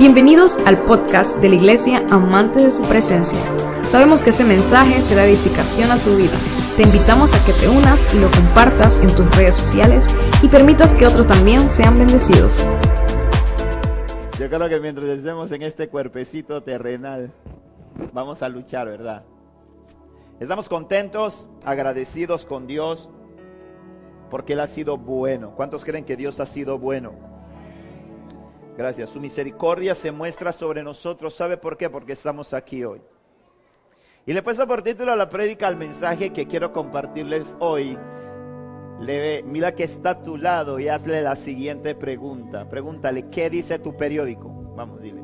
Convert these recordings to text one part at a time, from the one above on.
Bienvenidos al podcast de la Iglesia Amante de su Presencia. Sabemos que este mensaje será edificación a tu vida. Te invitamos a que te unas y lo compartas en tus redes sociales y permitas que otros también sean bendecidos. Yo creo que mientras estemos en este cuerpecito terrenal, vamos a luchar, ¿verdad? Estamos contentos, agradecidos con Dios, porque Él ha sido bueno. ¿Cuántos creen que Dios ha sido bueno? Gracias. Su misericordia se muestra sobre nosotros. ¿Sabe por qué? Porque estamos aquí hoy. Y le puesto por título a la prédica al mensaje que quiero compartirles hoy. Le, mira que está a tu lado y hazle la siguiente pregunta. Pregúntale, ¿qué dice tu periódico? Vamos, dile.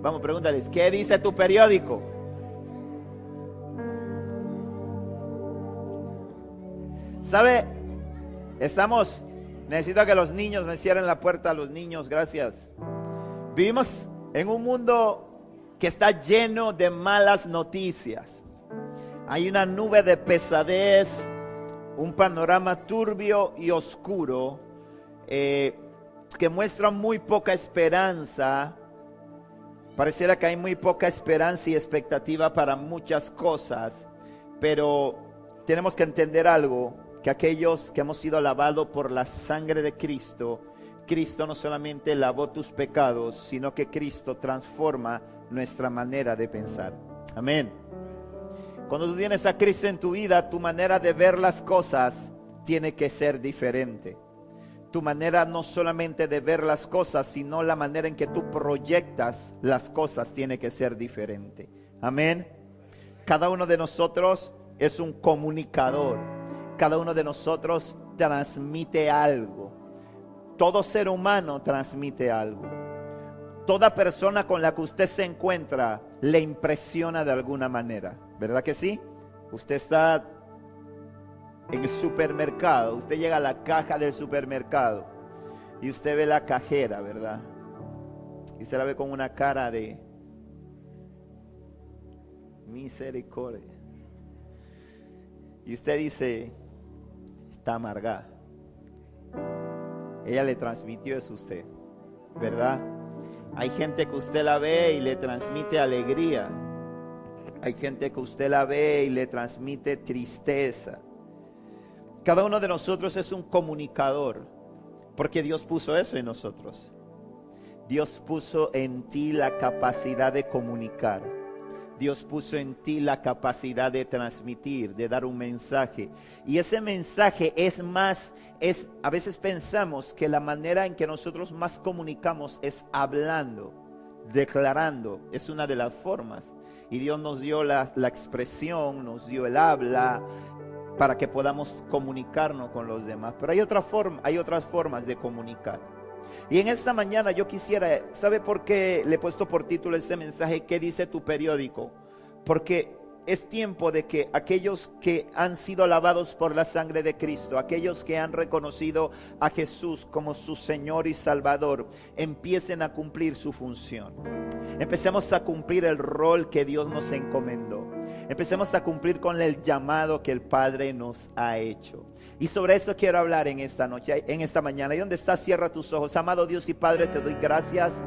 Vamos, pregúntales, ¿qué dice tu periódico? ¿Sabe? Estamos Necesito que los niños me cierren la puerta a los niños, gracias. Vivimos en un mundo que está lleno de malas noticias. Hay una nube de pesadez, un panorama turbio y oscuro eh, que muestra muy poca esperanza. Pareciera que hay muy poca esperanza y expectativa para muchas cosas, pero tenemos que entender algo que aquellos que hemos sido lavados por la sangre de Cristo, Cristo no solamente lavó tus pecados, sino que Cristo transforma nuestra manera de pensar. Amén. Cuando tú tienes a Cristo en tu vida, tu manera de ver las cosas tiene que ser diferente. Tu manera no solamente de ver las cosas, sino la manera en que tú proyectas las cosas tiene que ser diferente. Amén. Cada uno de nosotros es un comunicador cada uno de nosotros transmite algo. Todo ser humano transmite algo. Toda persona con la que usted se encuentra le impresiona de alguna manera. ¿Verdad que sí? Usted está en el supermercado, usted llega a la caja del supermercado y usted ve la cajera, ¿verdad? Y usted la ve con una cara de misericordia. Y usted dice, está. Ella le transmitió eso a usted, ¿verdad? Hay gente que usted la ve y le transmite alegría. Hay gente que usted la ve y le transmite tristeza. Cada uno de nosotros es un comunicador, porque Dios puso eso en nosotros. Dios puso en ti la capacidad de comunicar. Dios puso en ti la capacidad de transmitir, de dar un mensaje. Y ese mensaje es más, es, a veces pensamos que la manera en que nosotros más comunicamos es hablando, declarando, es una de las formas. Y Dios nos dio la, la expresión, nos dio el habla, para que podamos comunicarnos con los demás. Pero hay otra forma, hay otras formas de comunicar. Y en esta mañana yo quisiera, ¿sabe por qué le he puesto por título este mensaje? ¿Qué dice tu periódico? Porque es tiempo de que aquellos que han sido lavados por la sangre de Cristo, aquellos que han reconocido a Jesús como su Señor y Salvador, empiecen a cumplir su función. Empecemos a cumplir el rol que Dios nos encomendó. Empecemos a cumplir con el llamado que el Padre nos ha hecho. Y sobre eso quiero hablar en esta noche, en esta mañana. Y donde estás, cierra tus ojos. Amado Dios y Padre, te doy gracias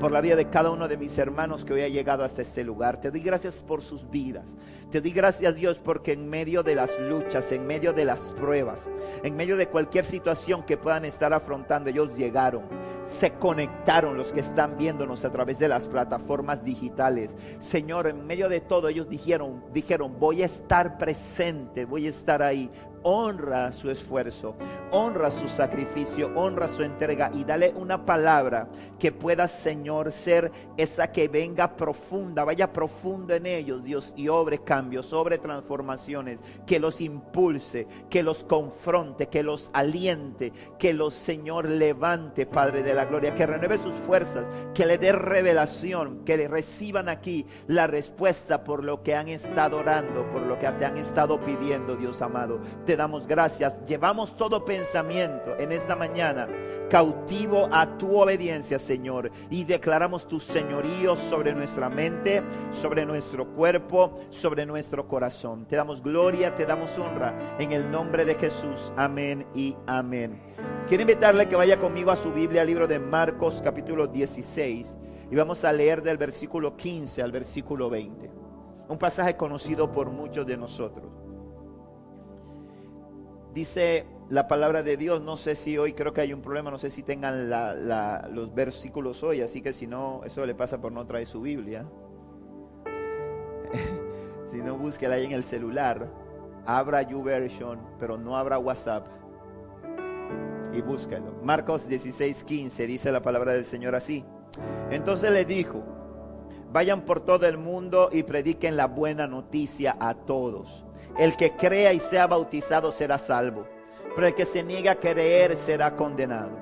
por la vida de cada uno de mis hermanos que hoy ha llegado hasta este lugar. Te doy gracias por sus vidas. Te doy gracias Dios porque en medio de las luchas, en medio de las pruebas, en medio de cualquier situación que puedan estar afrontando, ellos llegaron, se conectaron los que están viéndonos a través de las plataformas digitales. Señor, en medio de todo ellos dijeron, dijeron, voy a estar presente, voy a estar ahí honra su esfuerzo, honra su sacrificio, honra su entrega y dale una palabra que pueda, Señor, ser esa que venga profunda, vaya profundo en ellos, Dios, y obre cambios, sobre transformaciones, que los impulse, que los confronte, que los aliente, que los, Señor, levante, Padre de la gloria, que renueve sus fuerzas, que le dé revelación, que le reciban aquí la respuesta por lo que han estado orando, por lo que te han estado pidiendo, Dios amado te damos gracias. Llevamos todo pensamiento en esta mañana cautivo a tu obediencia, Señor, y declaramos tu señorío sobre nuestra mente, sobre nuestro cuerpo, sobre nuestro corazón. Te damos gloria, te damos honra en el nombre de Jesús. Amén y amén. Quiero invitarle que vaya conmigo a su Biblia, libro de Marcos capítulo 16. Y vamos a leer del versículo 15 al versículo 20. Un pasaje conocido por muchos de nosotros. Dice la palabra de Dios, no sé si hoy creo que hay un problema, no sé si tengan los versículos hoy, así que si no, eso le pasa por no traer su Biblia. si no, búsquela ahí en el celular. Abra YouVersion, pero no abra WhatsApp. Y búsquelo. Marcos 16, 15 dice la palabra del Señor así. Entonces le dijo, vayan por todo el mundo y prediquen la buena noticia a todos. El que crea y sea bautizado será salvo, pero el que se niega a creer será condenado.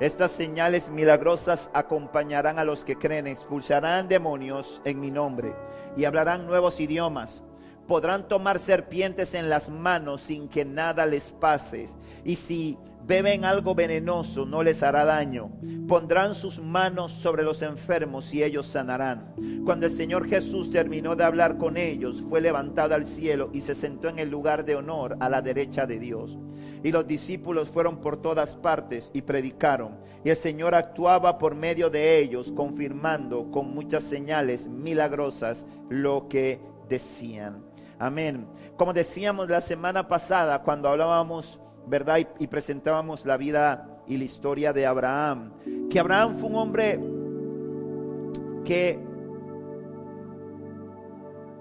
Estas señales milagrosas acompañarán a los que creen, expulsarán demonios en mi nombre y hablarán nuevos idiomas. Podrán tomar serpientes en las manos sin que nada les pase. Y si beben algo venenoso, no les hará daño. Pondrán sus manos sobre los enfermos y ellos sanarán. Cuando el Señor Jesús terminó de hablar con ellos, fue levantado al cielo y se sentó en el lugar de honor a la derecha de Dios. Y los discípulos fueron por todas partes y predicaron. Y el Señor actuaba por medio de ellos, confirmando con muchas señales milagrosas lo que decían. Amén. Como decíamos la semana pasada cuando hablábamos ¿verdad? Y, presentábamos la vida y la historia de Abraham. Que Abraham fue un hombre que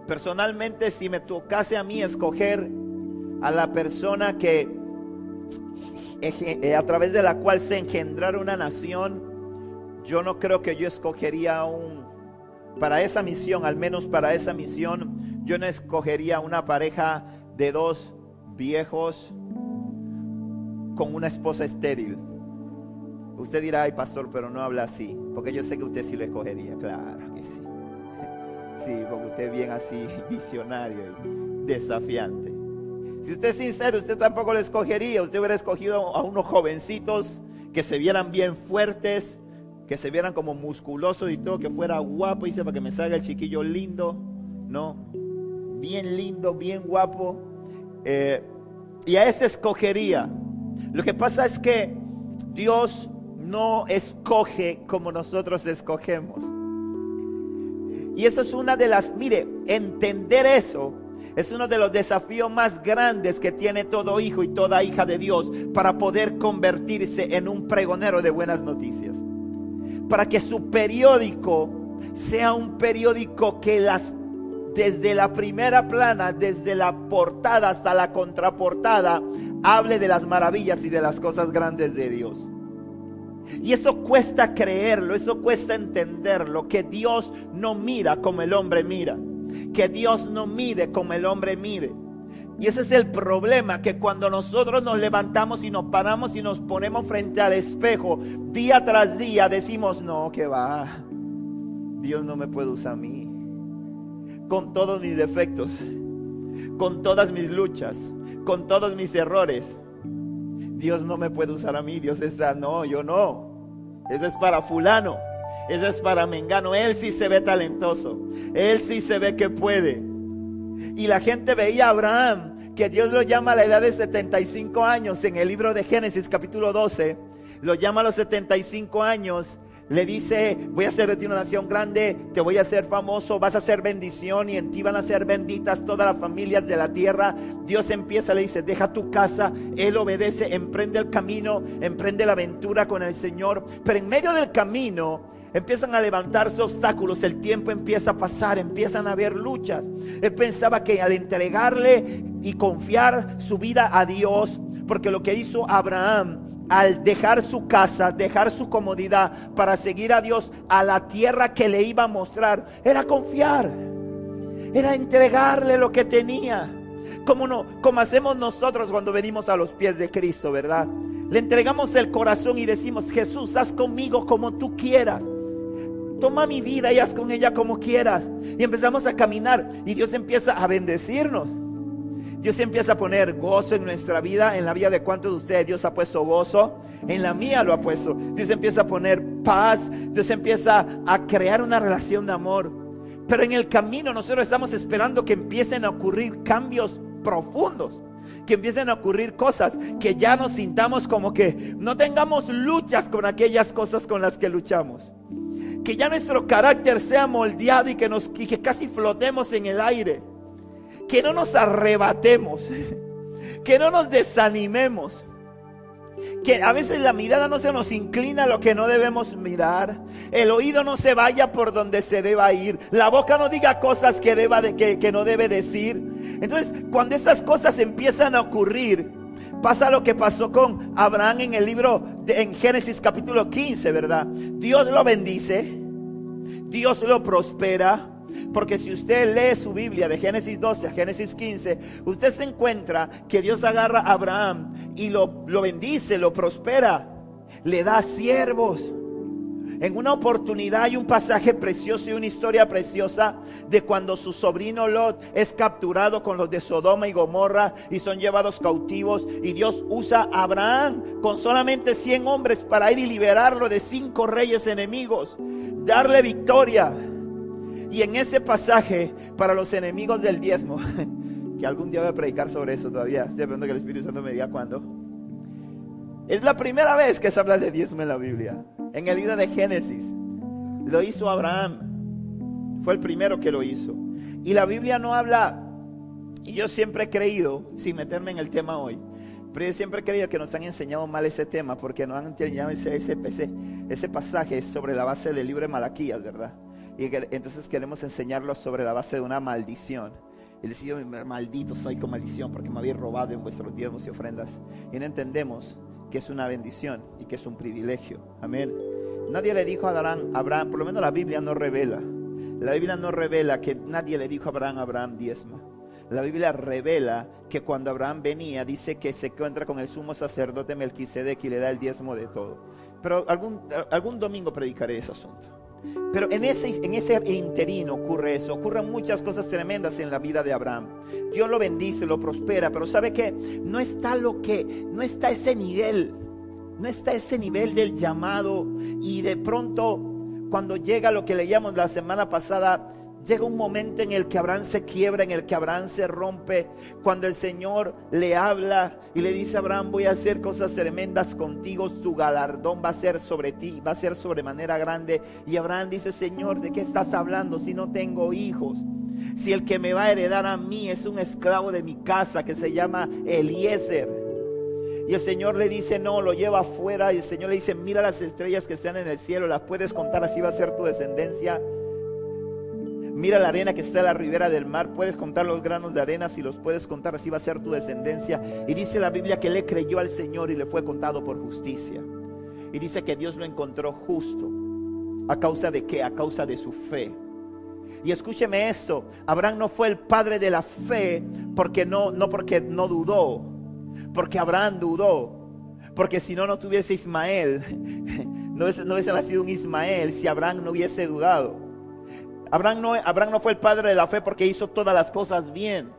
personalmente si me tocase a mí escoger a la persona que eh, a través de la cual se engendrara una nación, yo no creo que yo escogería un, para esa misión, al menos para esa misión, yo no escogería una pareja de dos viejos con una esposa estéril. Usted dirá, ay pastor, pero no habla así, porque yo sé que usted sí lo escogería, claro que sí. Sí, porque usted es bien así, visionario y desafiante. Si usted es sincero, usted tampoco lo escogería, usted hubiera escogido a unos jovencitos que se vieran bien fuertes, que se vieran como musculosos y todo, que fuera guapo, dice, para que me salga el chiquillo lindo, ¿no? Bien lindo, bien guapo. Eh, y a ese escogería. Lo que pasa es que Dios no escoge como nosotros escogemos. Y eso es una de las, mire, entender eso es uno de los desafíos más grandes que tiene todo hijo y toda hija de Dios para poder convertirse en un pregonero de buenas noticias. Para que su periódico sea un periódico que las desde la primera plana, desde la portada hasta la contraportada, hable de las maravillas y de las cosas grandes de Dios. Y eso cuesta creerlo, eso cuesta entenderlo, que Dios no mira como el hombre mira, que Dios no mide como el hombre mide. Y ese es el problema, que cuando nosotros nos levantamos y nos paramos y nos ponemos frente al espejo, día tras día decimos, no, que va, Dios no me puede usar a mí con todos mis defectos, con todas mis luchas, con todos mis errores. Dios no me puede usar a mí, Dios está, no, yo no. Ese es para fulano, ese es para Mengano, él sí se ve talentoso, él sí se ve que puede. Y la gente veía a Abraham, que Dios lo llama a la edad de 75 años en el libro de Génesis capítulo 12, lo llama a los 75 años le dice, voy a hacer de ti una nación grande, te voy a hacer famoso, vas a ser bendición y en ti van a ser benditas todas las familias de la tierra. Dios empieza, le dice, deja tu casa, Él obedece, emprende el camino, emprende la aventura con el Señor. Pero en medio del camino empiezan a levantarse obstáculos, el tiempo empieza a pasar, empiezan a haber luchas. Él pensaba que al entregarle y confiar su vida a Dios, porque lo que hizo Abraham al dejar su casa, dejar su comodidad para seguir a Dios a la tierra que le iba a mostrar, era confiar, era entregarle lo que tenía. Como no, como hacemos nosotros cuando venimos a los pies de Cristo, ¿verdad? Le entregamos el corazón y decimos, Jesús, haz conmigo como tú quieras. Toma mi vida y haz con ella como quieras. Y empezamos a caminar y Dios empieza a bendecirnos. Dios empieza a poner gozo en nuestra vida, en la vida de cuántos de ustedes Dios ha puesto gozo, en la mía lo ha puesto. Dios empieza a poner paz, Dios empieza a crear una relación de amor. Pero en el camino nosotros estamos esperando que empiecen a ocurrir cambios profundos, que empiecen a ocurrir cosas, que ya nos sintamos como que no tengamos luchas con aquellas cosas con las que luchamos. Que ya nuestro carácter sea moldeado y que, nos, y que casi flotemos en el aire. Que no nos arrebatemos. Que no nos desanimemos que a veces la mirada no se nos inclina a lo que no debemos mirar. El oído no se vaya por donde se deba ir. La boca no diga cosas que, deba de, que, no debe decir. Entonces, cuando estas cosas empiezan a ocurrir, pasa lo que pasó con Abraham en el libro de, en Génesis capítulo 15, ¿verdad? Dios lo bendice, Dios lo prospera, porque si usted lee su Biblia de Génesis 12 a Génesis 15, usted se encuentra que Dios agarra a Abraham y lo, lo bendice, lo prospera, le da siervos. En una oportunidad hay un pasaje precioso y una historia preciosa de cuando su sobrino Lot es capturado con los de Sodoma y Gomorra y son llevados cautivos y Dios usa a Abraham con solamente 100 hombres para ir y liberarlo de cinco reyes enemigos, darle victoria. Y en ese pasaje, para los enemigos del diezmo, que algún día voy a predicar sobre eso todavía, estoy esperando que el Espíritu Santo me diga cuándo. Es la primera vez que se habla de diezmo en la Biblia. En el libro de Génesis. Lo hizo Abraham. Fue el primero que lo hizo. Y la Biblia no habla, y yo siempre he creído, sin meterme en el tema hoy, pero yo siempre he creído que nos han enseñado mal ese tema, porque nos han enseñado ese, ese, ese, pasaje sobre la base del libro de Malaquías, ¿verdad? Y entonces queremos enseñarlo sobre la base de una maldición. Y decía, maldito soy con maldición porque me habéis robado en vuestros diezmos y ofrendas. Y no entendemos que es una bendición y que es un privilegio. Amén. Nadie le dijo a Abraham, Abraham, por lo menos la Biblia no revela. La Biblia no revela que nadie le dijo a Abraham, Abraham diezma. La Biblia revela que cuando Abraham venía, dice que se encuentra con el sumo sacerdote Melquisedec y le da el diezmo de todo. Pero algún, algún domingo predicaré ese asunto. Pero en ese, en ese interino ocurre eso, ocurren muchas cosas tremendas en la vida de Abraham. Dios lo bendice, lo prospera, pero sabe que no está lo que, no está ese nivel, no está ese nivel del llamado. Y de pronto cuando llega lo que leíamos la semana pasada, Llega un momento en el que Abraham se quiebra, en el que Abraham se rompe, cuando el Señor le habla y le dice Abraham, voy a hacer cosas tremendas contigo, tu galardón va a ser sobre ti, va a ser sobremanera grande. Y Abraham dice, Señor, ¿de qué estás hablando si no tengo hijos? Si el que me va a heredar a mí es un esclavo de mi casa que se llama Eliezer. Y el Señor le dice, no, lo lleva afuera. Y el Señor le dice, mira las estrellas que están en el cielo, las puedes contar, así va a ser tu descendencia. Mira la arena que está a la ribera del mar. Puedes contar los granos de arena. Si los puedes contar, así va a ser tu descendencia. Y dice la Biblia que le creyó al Señor y le fue contado por justicia. Y dice que Dios lo encontró justo. ¿A causa de qué? A causa de su fe. Y escúcheme esto, Abraham no fue el padre de la fe porque no, no porque no dudó, porque Abraham dudó, porque si no, no tuviese Ismael, no hubiese, no hubiese nacido un Ismael si Abraham no hubiese dudado. Abraham no, fue el padre de la fe porque hizo todas las cosas bien.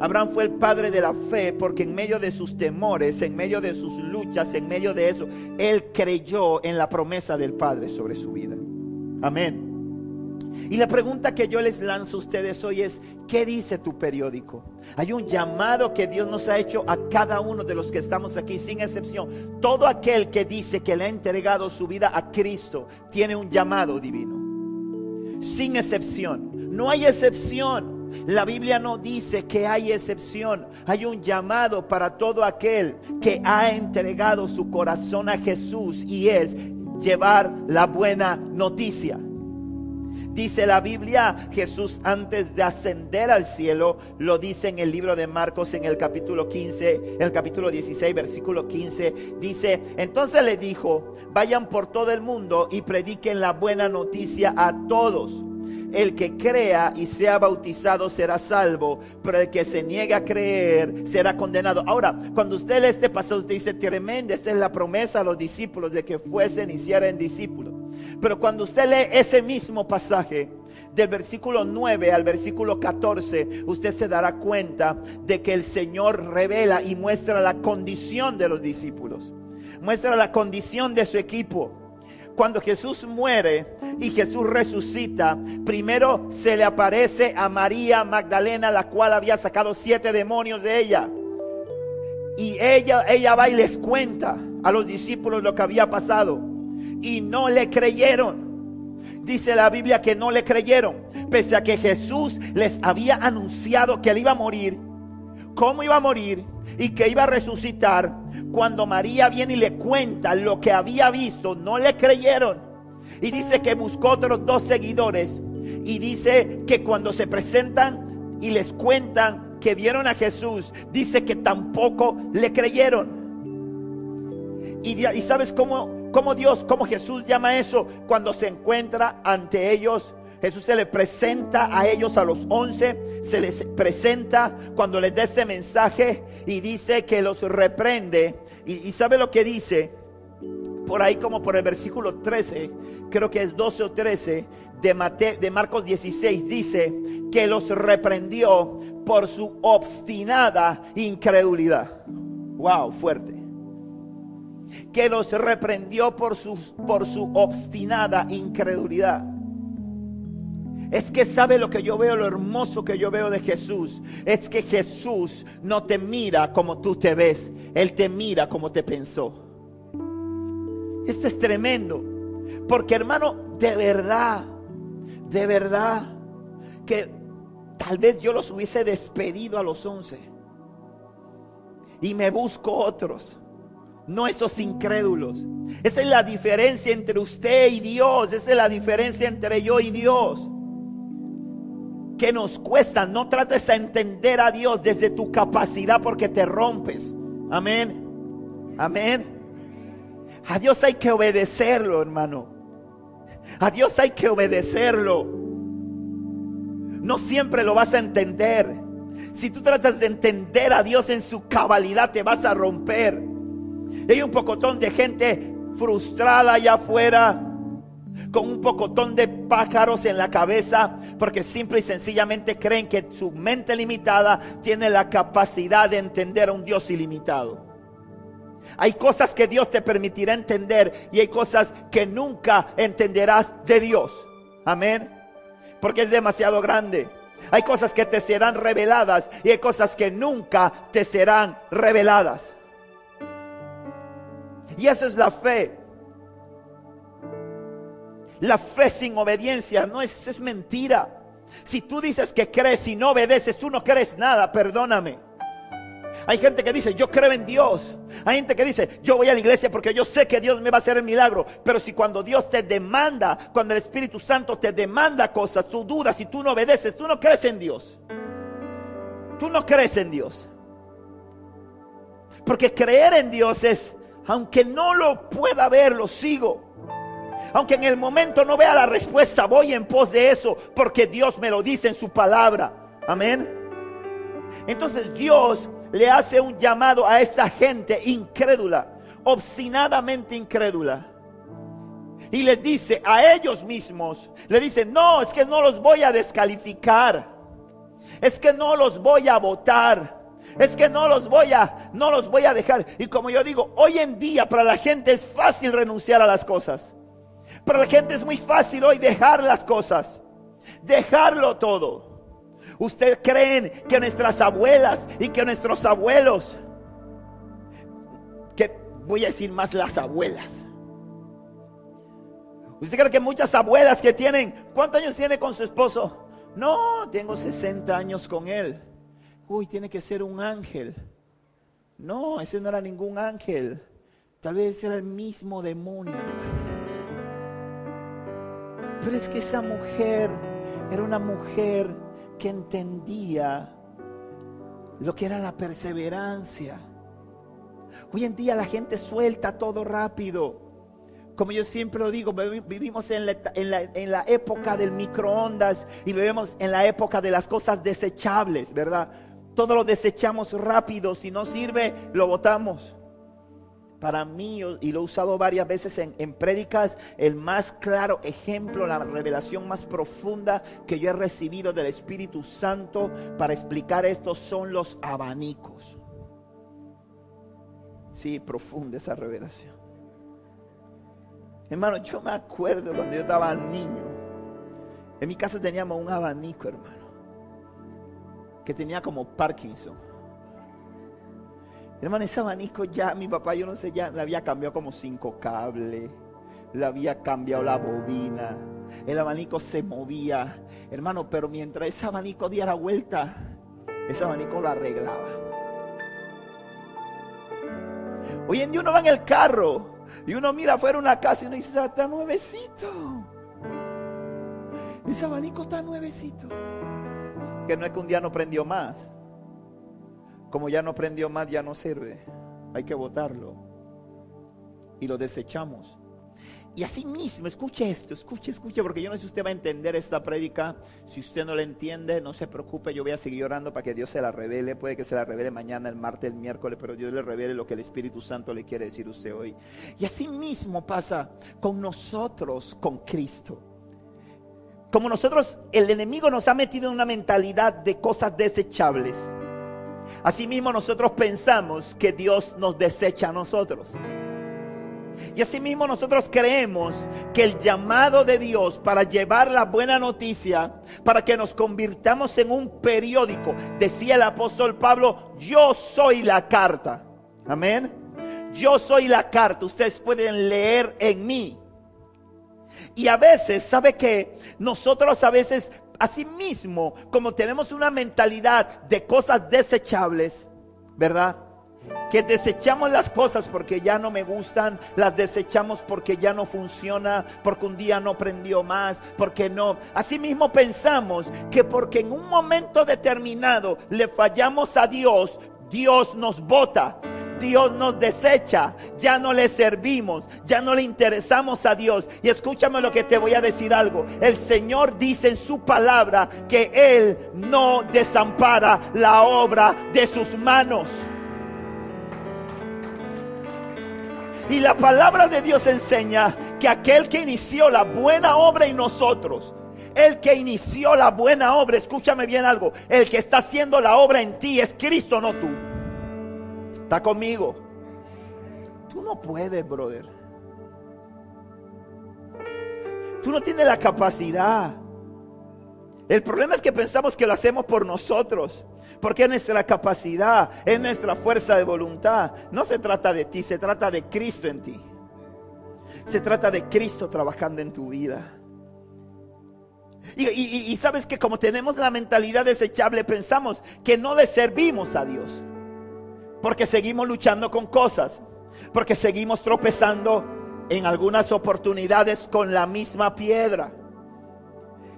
Abraham fue el padre de la fe porque en medio de sus temores, en medio de sus luchas, en medio de eso, él creyó en la promesa del Padre sobre su vida. Amén. Y la pregunta que yo les lanzo a ustedes hoy es, ¿qué dice tu periódico? Hay un llamado que Dios nos ha hecho a cada uno de los que estamos aquí, sin excepción. Todo aquel que dice que le ha entregado su vida a Cristo tiene un llamado divino sin excepción. No hay excepción. La Biblia no dice que hay excepción. Hay un llamado para todo aquel que ha entregado su corazón a Jesús y es llevar la buena noticia. Dice la Biblia, Jesús antes de ascender al cielo, lo dice en el libro de Marcos en el capítulo 15, el capítulo 16, versículo 15, dice, entonces le dijo, vayan por todo el mundo y prediquen la buena noticia a todos. El que crea y sea bautizado será salvo, pero el que se niegue a creer será condenado. Ahora, cuando usted lee este pasaje, usted dice, tremenda, esta es la promesa a los discípulos de que fuesen y hicieran discípulos. Pero cuando usted lee ese mismo pasaje, del versículo 9 al versículo 14, usted se dará cuenta de que el Señor revela y muestra la condición de los discípulos. Muestra la condición de su equipo. Cuando Jesús muere y Jesús resucita, primero se le aparece a María Magdalena, la cual había sacado siete demonios de ella. Y ella, ella va y les cuenta a los discípulos lo que había pasado y no le creyeron. dice la Biblia que no le creyeron, pese a que Jesús les había anunciado que él iba a morir, cómo iba a morir y que iba a resucitar. Cuando María viene y le cuenta lo que había visto, no le creyeron. Y dice que buscó otros dos seguidores. Y dice que cuando se presentan y les cuentan que vieron a Jesús, dice que tampoco le creyeron. Y, y sabes cómo, cómo Dios, cómo Jesús llama eso cuando se encuentra ante ellos Jesús se le presenta a ellos, a los once, se les presenta cuando les da este mensaje y dice que los reprende. Y, sabe lo que dice, por ahí como por el versículo 13, creo que es 12 o 13 de, de Marcos 16, dice que los reprendió por su obstinada incredulidad. Wow, fuerte. Que los reprendió por, por su obstinada incredulidad. Es que sabe lo que yo veo, lo hermoso que yo veo de Jesús. Es que Jesús no te mira como tú te ves. Él te mira como te pensó. Esto es tremendo. Porque hermano, de verdad, de verdad, que tal vez yo los hubiese despedido a los once. Y me busco otros. No esos incrédulos. Esa es la diferencia entre usted y Dios. Esa es la diferencia entre yo y Dios que nos cuesta. No trates de entender a Dios desde tu capacidad porque te rompes. Amén. Amén. A Dios hay que obedecerlo, hermano. A Dios hay que obedecerlo. No siempre lo vas a entender. Si tú tratas de entender a Dios en su cabalidad, te vas a romper. Hay un pocotón de gente frustrada allá afuera con un pocotón de pájaros en la cabeza porque simple y sencillamente creen que su mente limitada tiene la capacidad de entender a un Dios ilimitado. Hay cosas que Dios te permitirá entender y hay cosas que nunca entenderás de Dios. Amén. Porque es demasiado grande. Hay cosas que te serán reveladas y hay cosas que nunca te serán reveladas. Y eso es la fe. La fe sin obediencia no es, es mentira. Si tú dices que crees y no obedeces, tú no crees nada, perdóname. Hay gente que dice, yo creo en Dios. Hay gente que dice, yo voy a la iglesia porque yo sé que Dios me va a hacer el milagro. Pero si cuando Dios te demanda, cuando el Espíritu Santo te demanda cosas, tú dudas y tú no obedeces, tú no crees en Dios. Tú no crees en Dios. Porque creer en Dios es, aunque no lo pueda ver, lo sigo. Aunque en el momento no vea la respuesta, voy en pos de eso porque Dios me lo dice en su palabra. Amén. Entonces Dios le hace un llamado a esta gente incrédula, obstinadamente incrédula. Y les dice a ellos mismos, le dice, no, es que no los voy a descalificar. Es que no los voy a votar. Es que no los voy a, no los voy a dejar. Y como yo digo, hoy en día para la gente es fácil renunciar a las cosas. Para la gente es muy fácil hoy dejar las cosas, dejarlo todo. Ustedes creen que nuestras abuelas y que nuestros abuelos, que voy a decir más las abuelas. ¿Usted cree que muchas abuelas que tienen, ¿cuántos años tiene con su esposo? No, tengo 60 años con él. Uy, tiene que ser un ángel. No, ese no era ningún ángel. Tal vez era el mismo demonio. Pero es que esa mujer era una mujer que entendía lo que era la perseverancia. Hoy en día la gente suelta todo rápido. Como yo siempre lo digo, vivimos en la, época del microondas y vivimos en la época de las cosas desechables, ¿verdad? Todo lo desechamos rápido, si no sirve, lo botamos para mí, y lo he usado varias veces en, prédicas, el más claro ejemplo, la revelación más profunda que yo he recibido del Espíritu Santo para explicar esto son los abanicos. Sí, profunda esa revelación. Hermano, yo me acuerdo cuando yo estaba niño. En mi casa teníamos un abanico, hermano, que tenía como Parkinson. Hermano, ese abanico ya, mi papá, yo no sé, ya le había cambiado como cinco cables, le había cambiado la bobina, el abanico se movía. Hermano, pero mientras ese abanico diera vuelta, ese abanico lo arreglaba. Hoy en día uno va en el carro y uno mira afuera una casa y uno dice, está nuevecito. Ese abanico está nuevecito. Que no es que un día no prendió más. Como ya no prendió más, ya no sirve. Hay que botarlo. Y lo desechamos. Y así mismo, escuche esto, escuche, escuche, porque yo no sé si usted va a entender esta prédica. Si usted no la entiende, no se preocupe, yo voy a seguir orando para que Dios se la revele. Puede que se la revele mañana, el martes, el miércoles, pero Dios le revele lo que el Espíritu Santo le quiere decir a usted hoy. Y así mismo pasa con nosotros, con Cristo. Como nosotros, el enemigo nos ha metido en una mentalidad de cosas desechables. Asimismo nosotros pensamos que Dios nos desecha a nosotros. Y asimismo nosotros creemos que el llamado de Dios para llevar la buena noticia, para que nos convirtamos en un periódico, decía el apóstol Pablo, yo soy la carta. Amén. Yo soy la carta, ustedes pueden leer en mí. Y a veces, ¿sabe que Nosotros a veces, asimismo, como tenemos una mentalidad de cosas desechables, ¿verdad? que desechamos las cosas porque ya no me gustan, las desechamos porque ya no funciona, porque un día no prendió más, porque no. Asimismo pensamos que porque en un momento determinado le fallamos a Dios, Dios nos bota. Dios nos desecha, ya no le servimos, ya no le interesamos a Dios. Y escúchame lo que te voy a decir algo. El Señor dice en su palabra que Él no desampara la obra de sus manos. Y la palabra de Dios enseña que aquel que inició la buena obra en nosotros, el que inició la buena obra, escúchame bien algo, el que está haciendo la obra en ti es Cristo, no tú. Está conmigo. Tú no puedes, brother. Tú no tienes la capacidad. El problema es que pensamos que lo hacemos por nosotros. Porque es nuestra capacidad, es nuestra fuerza de voluntad. No se trata de ti, se trata de Cristo en ti. Se trata de Cristo trabajando en tu vida. Y, sabes que como tenemos la mentalidad desechable, pensamos que no le servimos a Dios. Porque seguimos luchando con cosas. Porque seguimos tropezando en algunas oportunidades con la misma piedra.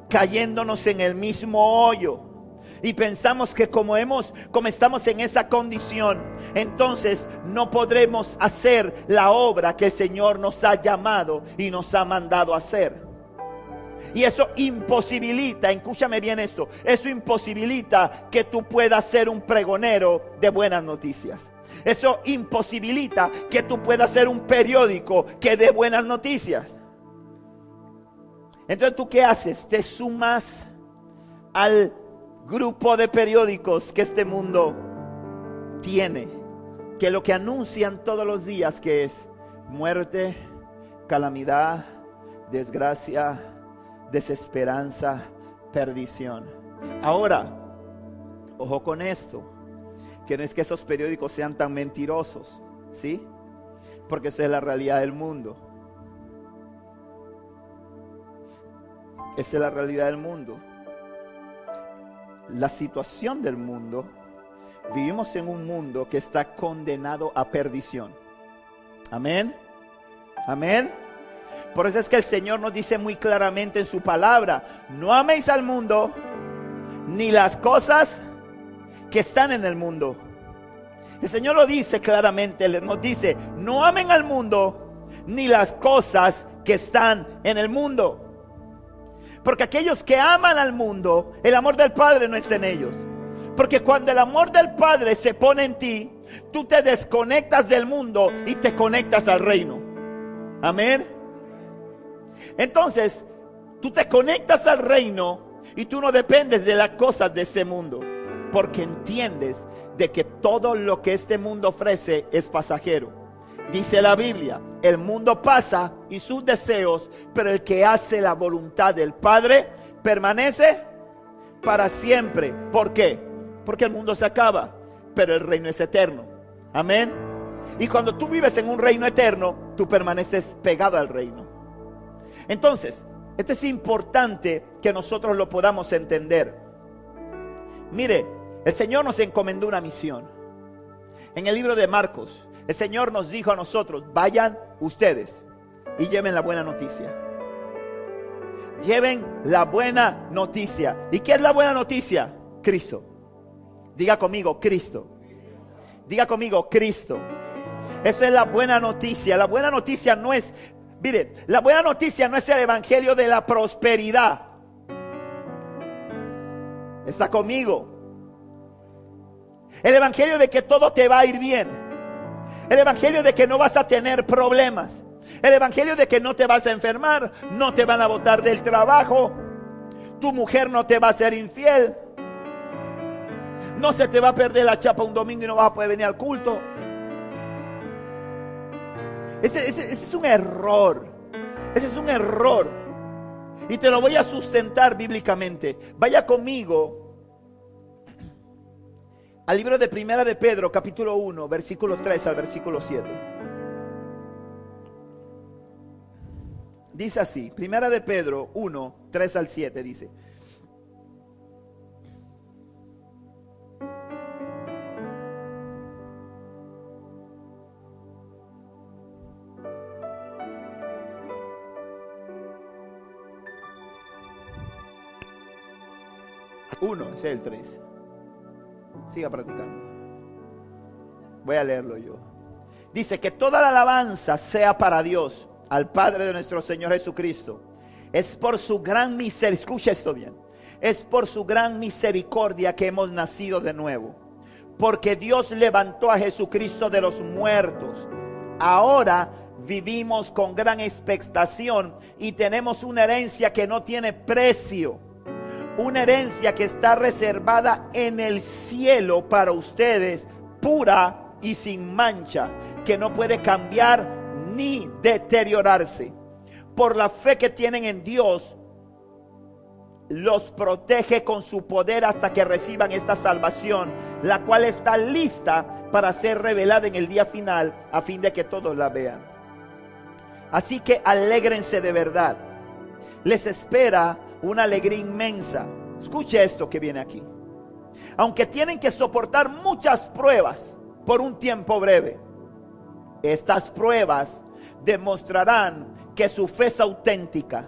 Cayéndonos en el mismo hoyo y pensamos que como hemos como estamos en esa condición, entonces no podremos hacer la obra que el Señor nos ha llamado y nos ha mandado hacer. Y eso imposibilita, escúchame bien esto, eso imposibilita que tú puedas ser un pregonero de buenas noticias. Eso imposibilita que tú puedas ser un periódico que dé buenas noticias. Entonces tú qué haces? Te sumas al grupo de periódicos que este mundo tiene, que lo que anuncian todos los días que es muerte, calamidad, desgracia, desesperanza, perdición. Ahora, ojo con esto, que no es que esos periódicos sean tan mentirosos, ¿sí? Porque esa es la realidad del mundo. Esa es la realidad del mundo la situación del mundo, vivimos en un mundo que está condenado a perdición. Amén. Amén. Por eso es que el Señor nos dice muy claramente en su palabra, no améis al mundo ni las cosas que están en el mundo. El Señor lo dice claramente, nos dice, no amen al mundo ni las cosas que están en el mundo. Porque aquellos que aman al mundo, el amor del Padre no está en ellos. Porque cuando el amor del Padre se pone en ti, tú te desconectas del mundo y te conectas al reino. Amén. Entonces, tú te conectas al reino y tú no dependes de las cosas de ese mundo. Porque entiendes de que todo lo que este mundo ofrece es pasajero. Dice la Biblia, el mundo pasa y sus deseos, pero el que hace la voluntad del Padre permanece para siempre. ¿Por qué? Porque el mundo se acaba, pero el reino es eterno. Amén. Y cuando tú vives en un reino eterno, tú permaneces pegado al reino. Entonces, Esto es importante que nosotros lo podamos entender. Mire, el Señor nos encomendó una misión. En el libro de Marcos, el Señor nos dijo a nosotros, vayan ustedes y lleven la buena noticia. Lleven la buena noticia. ¿Y qué es la buena noticia? Cristo. Diga conmigo, Cristo. Diga conmigo, Cristo. Eso es la buena noticia. La buena noticia no es, mire, la buena noticia no es el evangelio de la prosperidad. Está conmigo. El evangelio de que todo te va a ir bien. El evangelio de que no vas a tener problemas. El evangelio de que no te vas a enfermar, no te van a botar del trabajo, tu mujer no te va a ser infiel, no se te va a perder la chapa un domingo y no vas a poder venir al culto. Ese, ese es un error. Ese es un error. Y te lo voy a sustentar bíblicamente. Vaya conmigo al libro de Primera de Pedro, capítulo 1, versículo 3 al versículo 7. Dice así, Primera de Pedro 1, 3 al 7 dice. Uno, ese es el 3. Siga practicando. Voy a leerlo yo. Dice que toda la alabanza sea para Dios al Padre de nuestro Señor Jesucristo. Es por su gran misericordia, escucha esto bien, es por su gran misericordia que hemos nacido de nuevo. Porque Dios levantó a Jesucristo de los muertos. Ahora vivimos con gran expectación y tenemos una herencia que no tiene precio. Una herencia que está reservada en el cielo para ustedes, pura y sin mancha, que no puede cambiar ni deteriorarse. Por la fe que tienen en Dios, los protege con su poder hasta que reciban esta salvación, la cual está lista para ser revelada en el día final a fin de que todos la vean. Así que alégrense de verdad. Les espera una alegría inmensa. Escuche esto que viene aquí. Aunque tienen que soportar muchas pruebas por un tiempo breve, estas pruebas demostrarán que su fe es auténtica.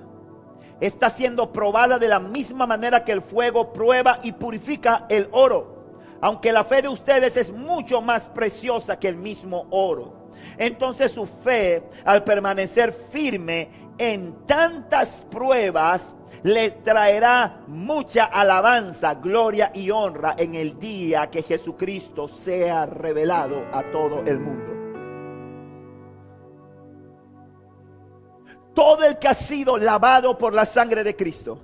Está siendo probada de la misma manera que el fuego prueba y purifica el oro. Aunque la fe de ustedes es mucho más preciosa que el mismo oro. Entonces su fe, al permanecer firme en tantas pruebas, les traerá mucha alabanza, gloria y honra en el día que Jesucristo sea revelado a todo el mundo. todo el que ha sido lavado por la sangre de Cristo,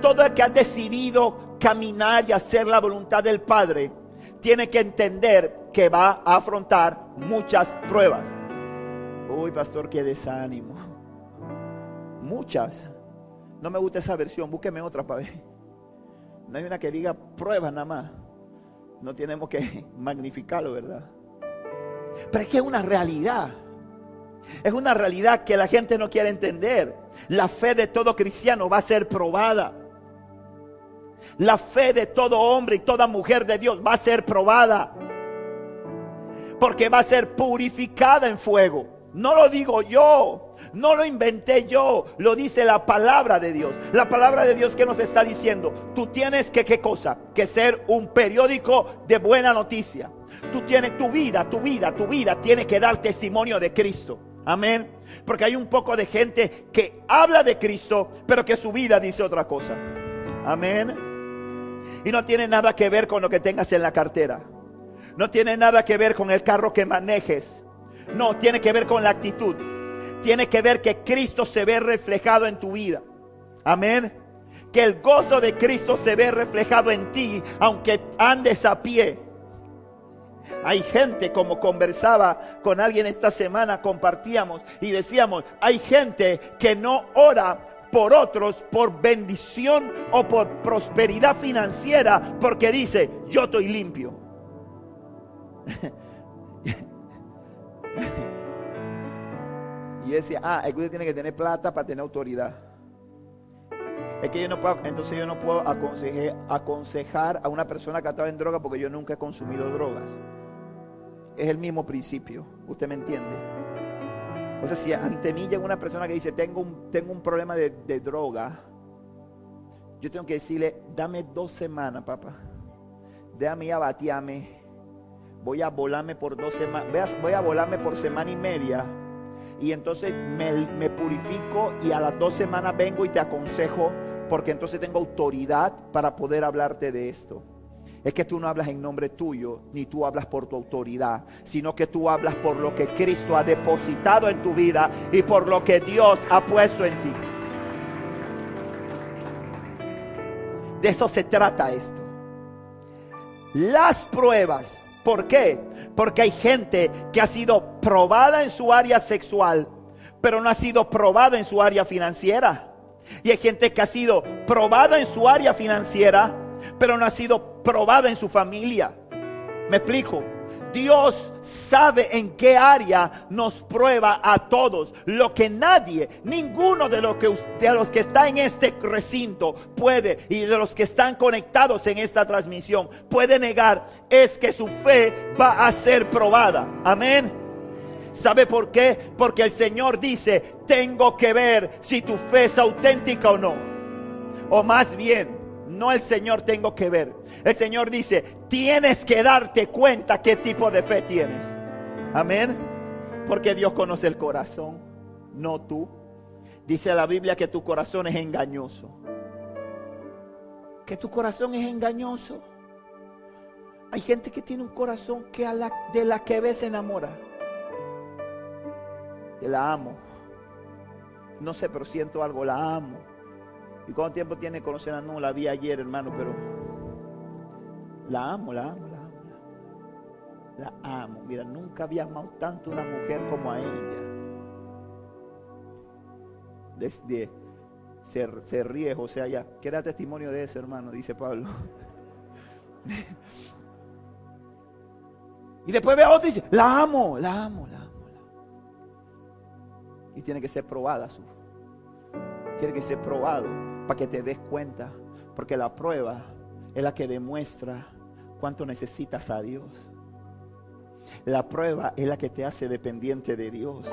todo el que ha decidido caminar y hacer la voluntad del Padre, tiene que entender que va a afrontar muchas pruebas. Uy, pastor, qué desánimo. Muchas. No me gusta esa versión, búsqueme otra para ver. No hay una que diga pruebas nada más. No tenemos que magnificarlo, ¿verdad? Pero es que es una realidad. Es una realidad que la gente no quiere entender. La fe de todo cristiano va a ser probada. La fe de todo hombre y toda mujer de Dios va a ser probada. Porque va a ser purificada en fuego. No lo digo yo. No lo inventé yo, lo dice la palabra de Dios. La palabra de Dios que nos está diciendo, tú tienes que qué cosa? Que ser un periódico de buena noticia. Tú tienes tu vida, tu vida, tu vida tiene que dar testimonio de Cristo. Amén. Porque hay un poco de gente que habla de Cristo, pero que su vida dice otra cosa. Amén. Y no tiene nada que ver con lo que tengas en la cartera. No tiene nada que ver con el carro que manejes. No, tiene que ver con la actitud. Tiene que ver que Cristo se ve reflejado en tu vida. Amén. Que el gozo de Cristo se ve reflejado en ti, aunque andes a pie hay gente, como conversaba con alguien esta semana, compartíamos y decíamos, hay gente que no ora por otros, por bendición o por prosperidad financiera, porque dice, yo estoy limpio. y decía, ah, el que tiene que tener plata para tener autoridad. Es que yo no puedo, entonces yo no puedo aconsejar a una persona que estaba en droga porque yo nunca he consumido drogas. Es el mismo principio, ¿usted me entiende? O sea, si ante mí llega una persona que dice, tengo un, tengo un problema de, droga, yo tengo que decirle, dame dos semanas, papá. Déjame abatearme. Voy a volarme por dos semanas. Voy a volarme por semana y media y entonces me, purifico y a las dos semanas vengo y te aconsejo porque entonces tengo autoridad para poder hablarte de esto. Es que tú no hablas en nombre tuyo, ni tú hablas por tu autoridad, sino que tú hablas por lo que Cristo ha depositado en tu vida y por lo que Dios ha puesto en ti. De eso se trata esto. Las pruebas ¿Por qué? Porque hay gente que ha sido probada en su área sexual, pero no ha sido probada en su área financiera. Y hay gente que ha sido probada en su área financiera, pero no ha sido probada en su familia. ¿Me explico? Dios sabe en qué área nos prueba a todos. Lo que nadie, ninguno de los que, de los que está en este recinto puede y de los que están conectados en esta transmisión puede negar es que su fe va a ser probada. Amén. ¿Sabe por qué? Porque el Señor dice, tengo que ver si tu fe es auténtica o no. O más bien, no el Señor tengo que ver. El Señor dice, tienes que darte cuenta qué tipo de fe tienes. Amén. Porque Dios conoce el corazón, no tú. Dice la Biblia que tu corazón es engañoso. Que tu corazón es engañoso. Hay gente que tiene un corazón que de la que ve se enamora. Que la amo. No sé, pero siento algo, la amo. ¿Y cuánto tiempo tiene conocerla? No, la vi ayer, hermano, pero la amo, la amo, la amo. La, amo. Mira, nunca había amado tanto una mujer como a ella. Desde, se, se ríe José allá. ¿Qué da testimonio de eso, hermano? Dice Pablo. y después ve a otro y dice, la amo, la amo, la amo. La amo. Y tiene que ser probada su. Tiene que ser probado para que te des cuenta, porque la prueba es la que demuestra cuánto necesitas a Dios. La prueba es la que te hace dependiente de Dios.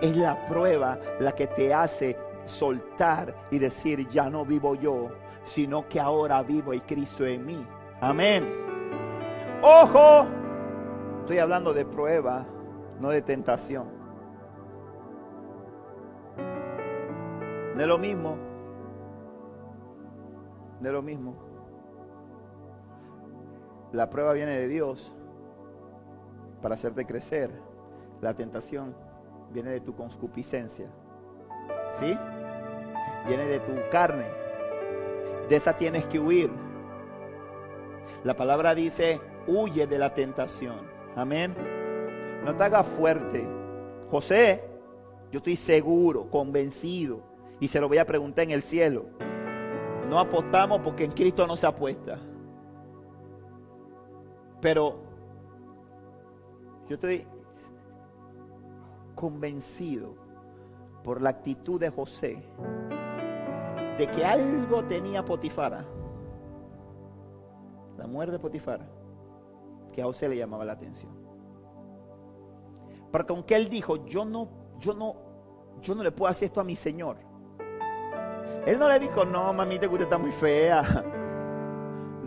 Es la prueba la que te hace soltar y decir, ya no vivo yo, sino que ahora vivo y Cristo en mí. Amén. Ojo, estoy hablando de prueba, no de tentación. No es lo mismo de lo mismo. La prueba viene de Dios para hacerte crecer. La tentación viene de tu concupiscencia. ¿Sí? Viene de tu carne. De esa tienes que huir. La palabra dice, huye de la tentación. Amén. No te hagas fuerte. José, yo estoy seguro, convencido, y se lo voy a preguntar en el cielo. No apostamos porque en Cristo no se apuesta. Pero yo estoy convencido por la actitud de José de que algo tenía Potifara, la muerte de Potifara, que a José le llamaba la atención. Porque aunque él dijo, yo no, yo no, yo no le puedo hacer esto a mi Señor. Él no le dijo, no, mamita, que usted está muy fea.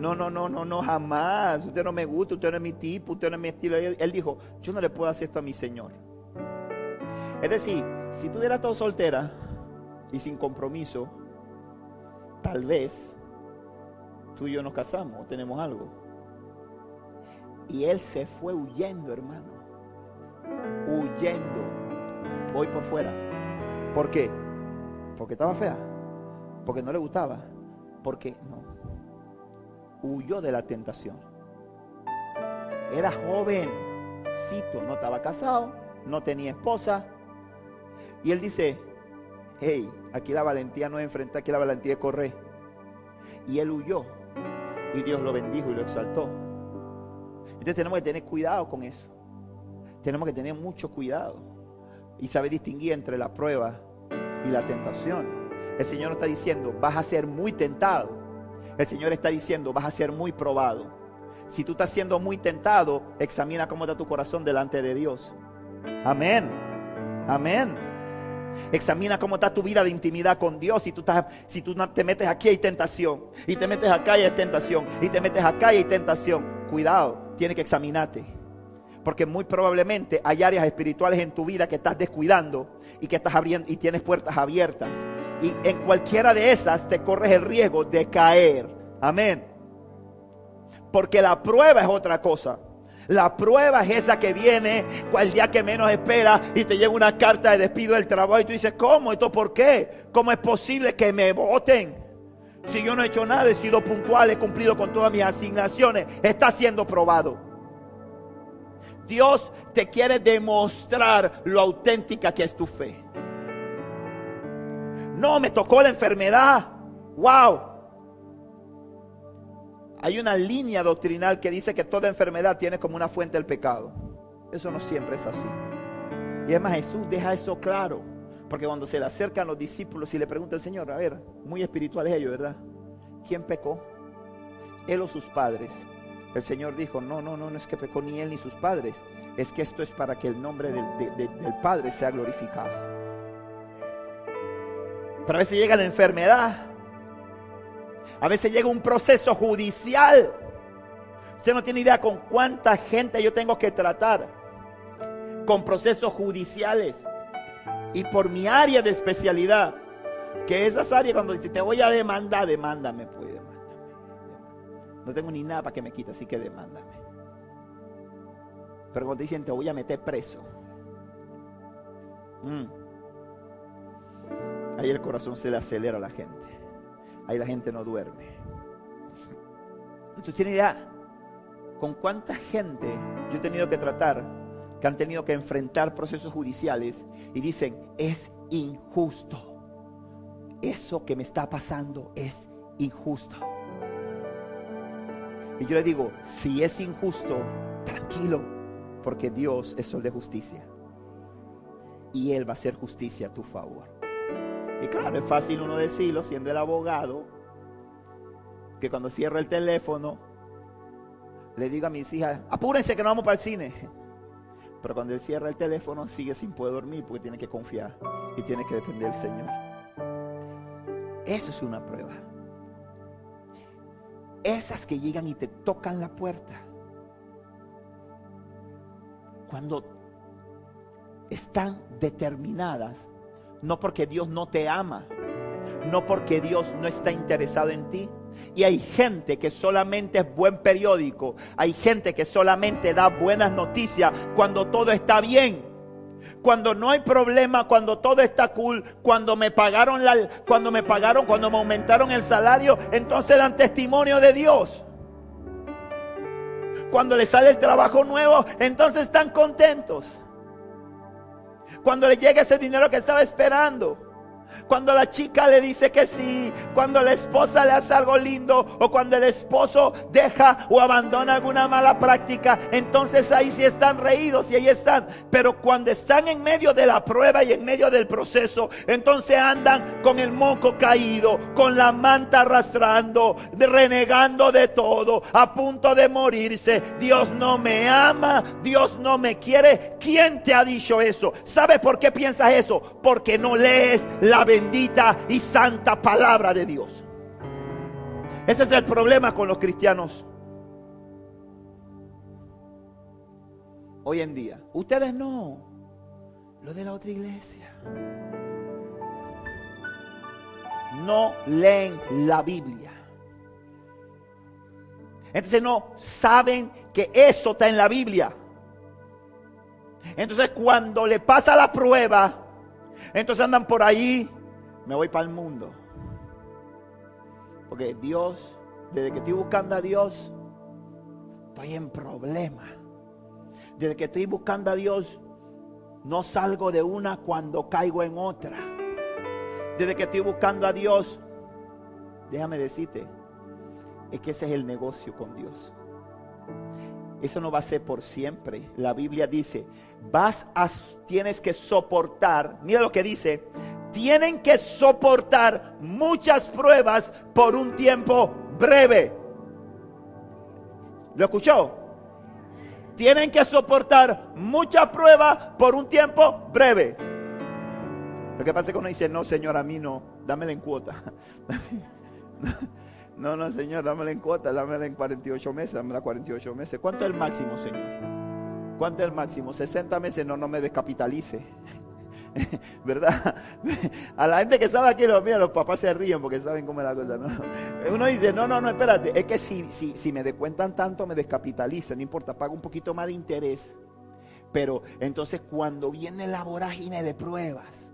No, no, no, no, no, jamás. Usted no me gusta, usted no es mi tipo, usted no es mi estilo. Él, dijo, yo no le puedo hacer esto a mi Señor. Es decir, si tú hubieras todo soltera y sin compromiso, tal vez tú y yo nos casamos o tenemos algo. Y él se fue huyendo, hermano. Huyendo. Voy por fuera. ¿Por qué? Porque estaba fea porque no le gustaba, porque no. Huyó de la tentación. Era jovencito, no estaba casado, no tenía esposa. Y él dice, hey, aquí la valentía no es enfrentar, aquí la valentía es correr. Y él huyó. Y Dios lo bendijo y lo exaltó. Entonces tenemos que tener cuidado con eso. Tenemos que tener mucho cuidado. Y saber distinguir entre la prueba y la tentación. El Señor no está diciendo, vas a ser muy tentado. El Señor está diciendo, vas a ser muy probado. Si tú estás siendo muy tentado, examina cómo está tu corazón delante de Dios. Amén. Amén. Examina cómo está tu vida de intimidad con Dios. Si tú, estás, si tú te metes aquí hay tentación. Y te metes acá y hay tentación. Y te metes acá y hay tentación. Cuidado, tienes que examinarte. Porque muy probablemente hay áreas espirituales en tu vida que estás descuidando y que estás abriendo y tienes puertas abiertas. Y en cualquiera de esas te corres el riesgo de caer. Amén. Porque la prueba es otra cosa. La prueba es esa que viene el día que menos espera y te llega una carta de despido del trabajo y tú dices, ¿cómo? ¿Esto por qué? ¿Cómo es posible que me voten? Si yo no he hecho nada, he sido puntual, he cumplido con todas mis asignaciones, está siendo probado. Dios te quiere demostrar lo auténtica que es tu fe. No, me tocó la enfermedad. Wow. Hay una línea doctrinal que dice que toda enfermedad tiene como una fuente el pecado. Eso no siempre es así. Y además Jesús deja eso claro. Porque cuando se le acercan los discípulos y le pregunta al Señor, a ver, muy espirituales ellos, ¿verdad? ¿Quién pecó? ¿Él o sus padres? El Señor dijo, no, no, no, no es que pecó ni él ni sus padres. Es que esto es para que el nombre del, del Padre sea glorificado. Pero a veces llega la enfermedad a veces llega un proceso judicial. Usted no tiene idea con cuánta gente yo tengo que tratar con procesos judiciales. Y por mi área de especialidad, que esas áreas cuando dice te voy a demandar, demándame, pues, demándame. No tengo ni nada para que me quite, así que demándame. Pero cuando te dicen te voy a meter preso, mm, ahí el corazón se le acelera a la gente ahí la gente no duerme. ¿Tú tienes idea con cuánta gente yo he tenido que tratar que han tenido que enfrentar procesos judiciales y dicen, es injusto. Eso que me está pasando es injusto. Y yo le digo, si es injusto, tranquilo, porque Dios es sol de justicia. Y Él va a hacer justicia a tu favor. Y claro, es fácil uno decirlo siendo el abogado, que cuando cierro el teléfono, le digo a mis hijas, apúrense que no vamos para el cine. Pero cuando él cierra el teléfono, sigue sin poder dormir porque tiene que confiar y tiene que depender del Señor. Eso es una prueba. Esas que llegan y te tocan la puerta. Cuando están determinadas no porque Dios no te ama, no porque Dios no está interesado en ti. Y hay gente que solamente es buen periódico, hay gente que solamente da buenas noticias cuando todo está bien. Cuando no hay problema, cuando todo está cool, cuando me pagaron la, cuando me pagaron, cuando me aumentaron el salario, entonces dan testimonio de Dios. Cuando le sale el trabajo nuevo, entonces están contentos. Cuando le llega ese dinero que estaba esperando cuando la chica le dice que sí, cuando la esposa le hace algo lindo o cuando el esposo deja o abandona alguna mala práctica, entonces ahí sí están reídos y ahí están. Pero cuando están en medio de la prueba y en medio del proceso, entonces andan con el moco caído, con la manta arrastrando, renegando de todo, a punto de morirse. Dios no me ama, Dios no me quiere. ¿Quién te ha dicho eso? ¿Sabes por qué piensas eso? Porque no lees la bendita y santa palabra de Dios. Ese es el problema con los cristianos. Hoy en día. Ustedes no. Lo de la otra iglesia. No leen la Biblia. Entonces no saben que eso está en la Biblia. Entonces cuando le pasa la prueba, entonces andan por ahí me voy para el mundo. Porque Dios, desde que estoy buscando a Dios, estoy en problema. Desde que estoy buscando a Dios, no salgo de una cuando caigo en otra. Desde que estoy buscando a Dios, déjame decirte, es que ese es el negocio con Dios. Eso no va a ser por siempre. La Biblia dice, vas a, tienes que soportar, mira lo que dice, tienen que soportar muchas pruebas por un tiempo breve. ¿Lo escuchó? Tienen que soportar muchas pruebas por un tiempo breve. Lo que pasa es que uno dice, no, Señor, a mí no, dámela en cuota. No, no, Señor, dámela en cuota, dámela en 48 meses, dámela 48 meses. ¿Cuánto es el máximo, Señor? ¿Cuánto es el máximo? 60 meses, no, no me descapitalice. ¿Verdad? A la gente que sabe aquí, los, mira, los papás se ríen porque saben cómo es la cosa. ¿no? Uno dice, no, no, no, espérate, es que si, si, si me descuentan tanto, me descapitaliza, no importa, pago un poquito más de interés. Pero entonces cuando viene la vorágine de pruebas,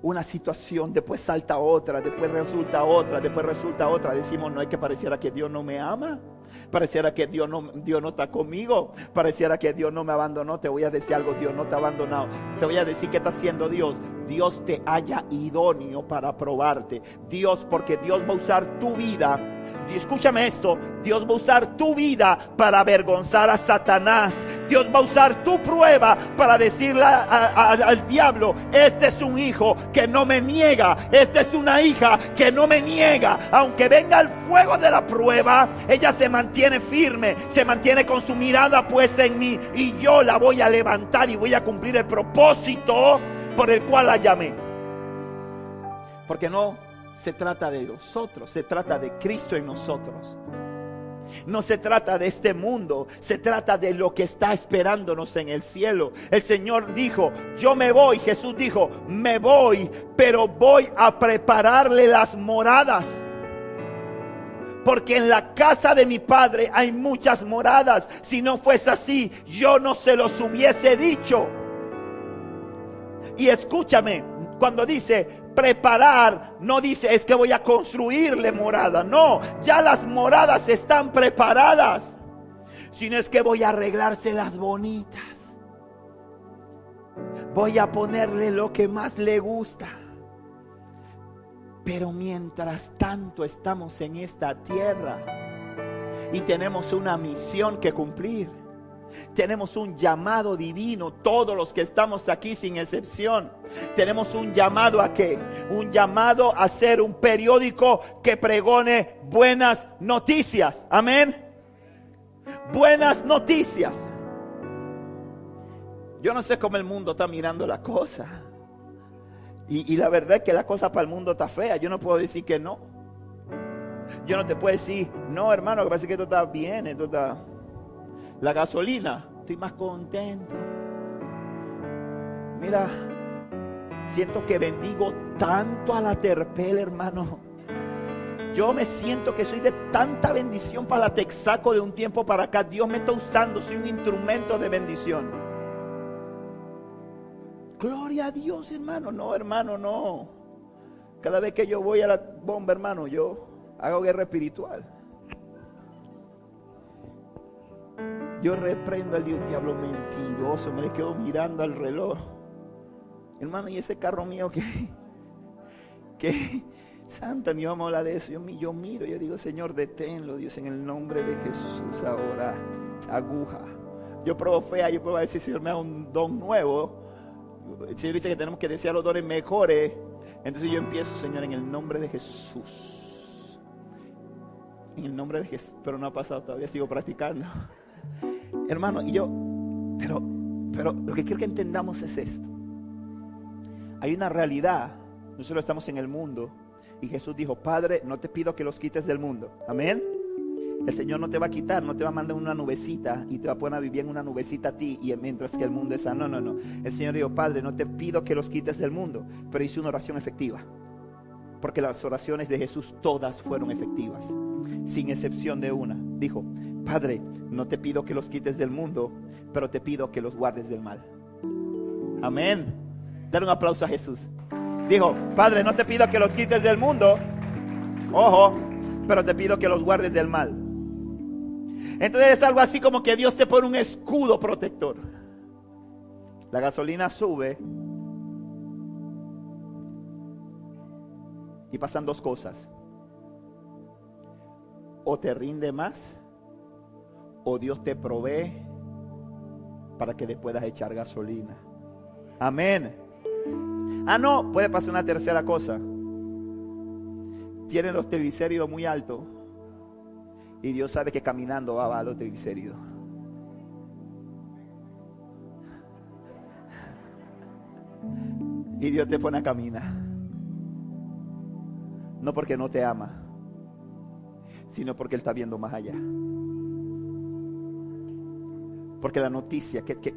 una situación, después salta otra, después resulta otra, después resulta otra, decimos, no es que pareciera que Dios no me ama. Pareciera que Dios no, Dios no está conmigo. Pareciera que Dios no me abandonó. Te voy a decir algo, Dios no te ha abandonado. Te voy a decir que está haciendo Dios. Dios te haya idóneo para probarte. Dios, porque Dios va a usar tu vida escúchame esto, Dios va a usar tu vida para avergonzar a Satanás. Dios va a usar tu prueba para decirle al diablo, este es un hijo que no me niega, esta es una hija que no me niega. Aunque venga el fuego de la prueba, ella se mantiene firme, se mantiene con su mirada puesta en mí y yo la voy a levantar y voy a cumplir el propósito por el cual la llamé. Porque no se trata de nosotros, se trata de Cristo en nosotros. No se trata de este mundo, se trata de lo que está esperándonos en el cielo. El Señor dijo, yo me voy, Jesús dijo, me voy, pero voy a prepararle las moradas. Porque en la casa de mi padre hay muchas moradas. Si no fuese así, yo no se los hubiese dicho. Y escúchame, cuando dice, preparar no dice es que voy a construirle morada. No, ya las moradas están preparadas. Sino es que voy a arreglárselas bonitas. Voy a ponerle lo que más le gusta. Pero mientras tanto estamos en esta tierra y tenemos una misión que cumplir tenemos un llamado divino, todos los que estamos aquí sin excepción. Tenemos un llamado a qué? Un llamado a ser un periódico que pregone buenas noticias. Amén. Buenas noticias. Yo no sé cómo el mundo está mirando la cosa. Y, la verdad es que la cosa para el mundo está fea. Yo no puedo decir que no. Yo no te puedo decir, no hermano, que parece que esto está bien, esto está la gasolina, estoy más contento. Mira, siento que bendigo tanto a la Terpel, hermano. Yo me siento que soy de tanta bendición para la Texaco de un tiempo para acá. Dios me está usando, soy un instrumento de bendición. Gloria a Dios, hermano. No, hermano, no. Cada vez que yo voy a la bomba, hermano, yo hago guerra espiritual. Yo reprendo al diablo mentiroso. Me le quedo mirando al reloj. Hermano, y ese carro mío que, que, Santa, ni vamos a hablar de eso. Yo, yo miro, yo digo, Señor, deténlo, Dios, en el nombre de Jesús ahora. Aguja. Yo pruebo fea, yo puedo decir, Señor, me da un don nuevo. El Señor dice que tenemos que desear los dones mejores. Entonces yo empiezo, Señor, en el nombre de Jesús. En el nombre de Jesús. Pero no ha pasado todavía, sigo practicando. Hermano, y yo, pero, pero lo que quiero que entendamos es esto. Hay una realidad. Nosotros estamos en el mundo. Y Jesús dijo, Padre, no te pido que los quites del mundo. Amén. El Señor no te va a quitar, no te va a mandar una nubecita y te va a poner a vivir en una nubecita a ti y mientras que el mundo está. No, no, no. El Señor dijo, Padre, no te pido que los quites del mundo, pero hice una oración efectiva. Porque las oraciones de Jesús todas fueron efectivas, sin excepción de una. Dijo, Padre, no te pido que los quites del mundo, pero te pido que los guardes del mal. Amén. Dale un aplauso a Jesús. Dijo, Padre, no te pido que los quites del mundo, ojo, pero te pido que los guardes del mal. Entonces es algo así como que Dios te pone un escudo protector. La gasolina sube y pasan dos cosas. O te rinde más o Dios te provee para que le puedas echar gasolina. Amén. Ah, no, puede pasar una tercera cosa. Tiene los triglicéridos muy altos. Y Dios sabe que caminando va a los triglicéridos. Y Dios te pone a caminar. No porque no te ama, sino porque Él está viendo más allá. Porque la noticia, que, tú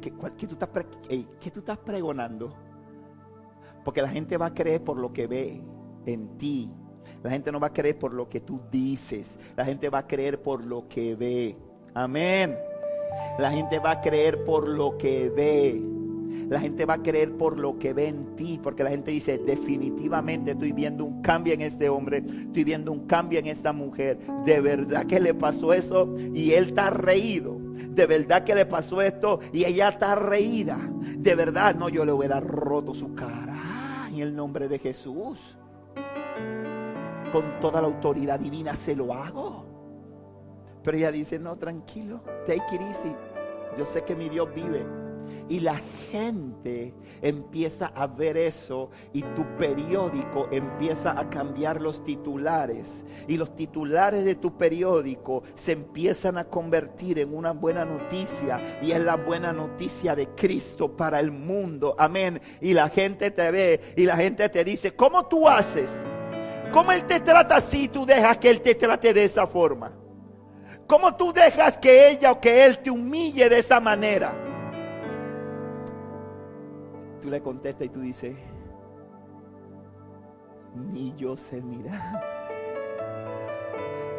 estás, que tú estás pregonando? Porque la gente va a creer por lo que ve en ti. La gente no va a creer por lo que tú dices. La gente va a creer por lo que ve. Amén. La gente va a creer por lo que ve. La gente va a creer por lo que ve en ti, porque la gente dice, definitivamente estoy viendo un cambio en este hombre, estoy viendo un cambio en esta mujer. De verdad que le pasó eso y él está reído. De verdad que le pasó esto y ella está reída. De verdad, no, yo le hubiera roto su cara en el nombre de Jesús. Con toda la autoridad divina se lo hago. Pero ella dice, no, tranquilo, take it easy. Yo sé que mi Dios vive. Y la gente empieza a ver eso y tu periódico empieza a cambiar los titulares. Y los titulares de tu periódico se empiezan a convertir en una buena noticia. Y es la buena noticia de Cristo para el mundo. Amén. Y la gente te ve y la gente te dice, ¿cómo tú haces? ¿Cómo Él te trata así? Tú dejas que Él te trate de esa forma. ¿Cómo tú dejas que ella o que Él te humille de esa manera? Tú le contestas y tú dices, ni yo sé mirar.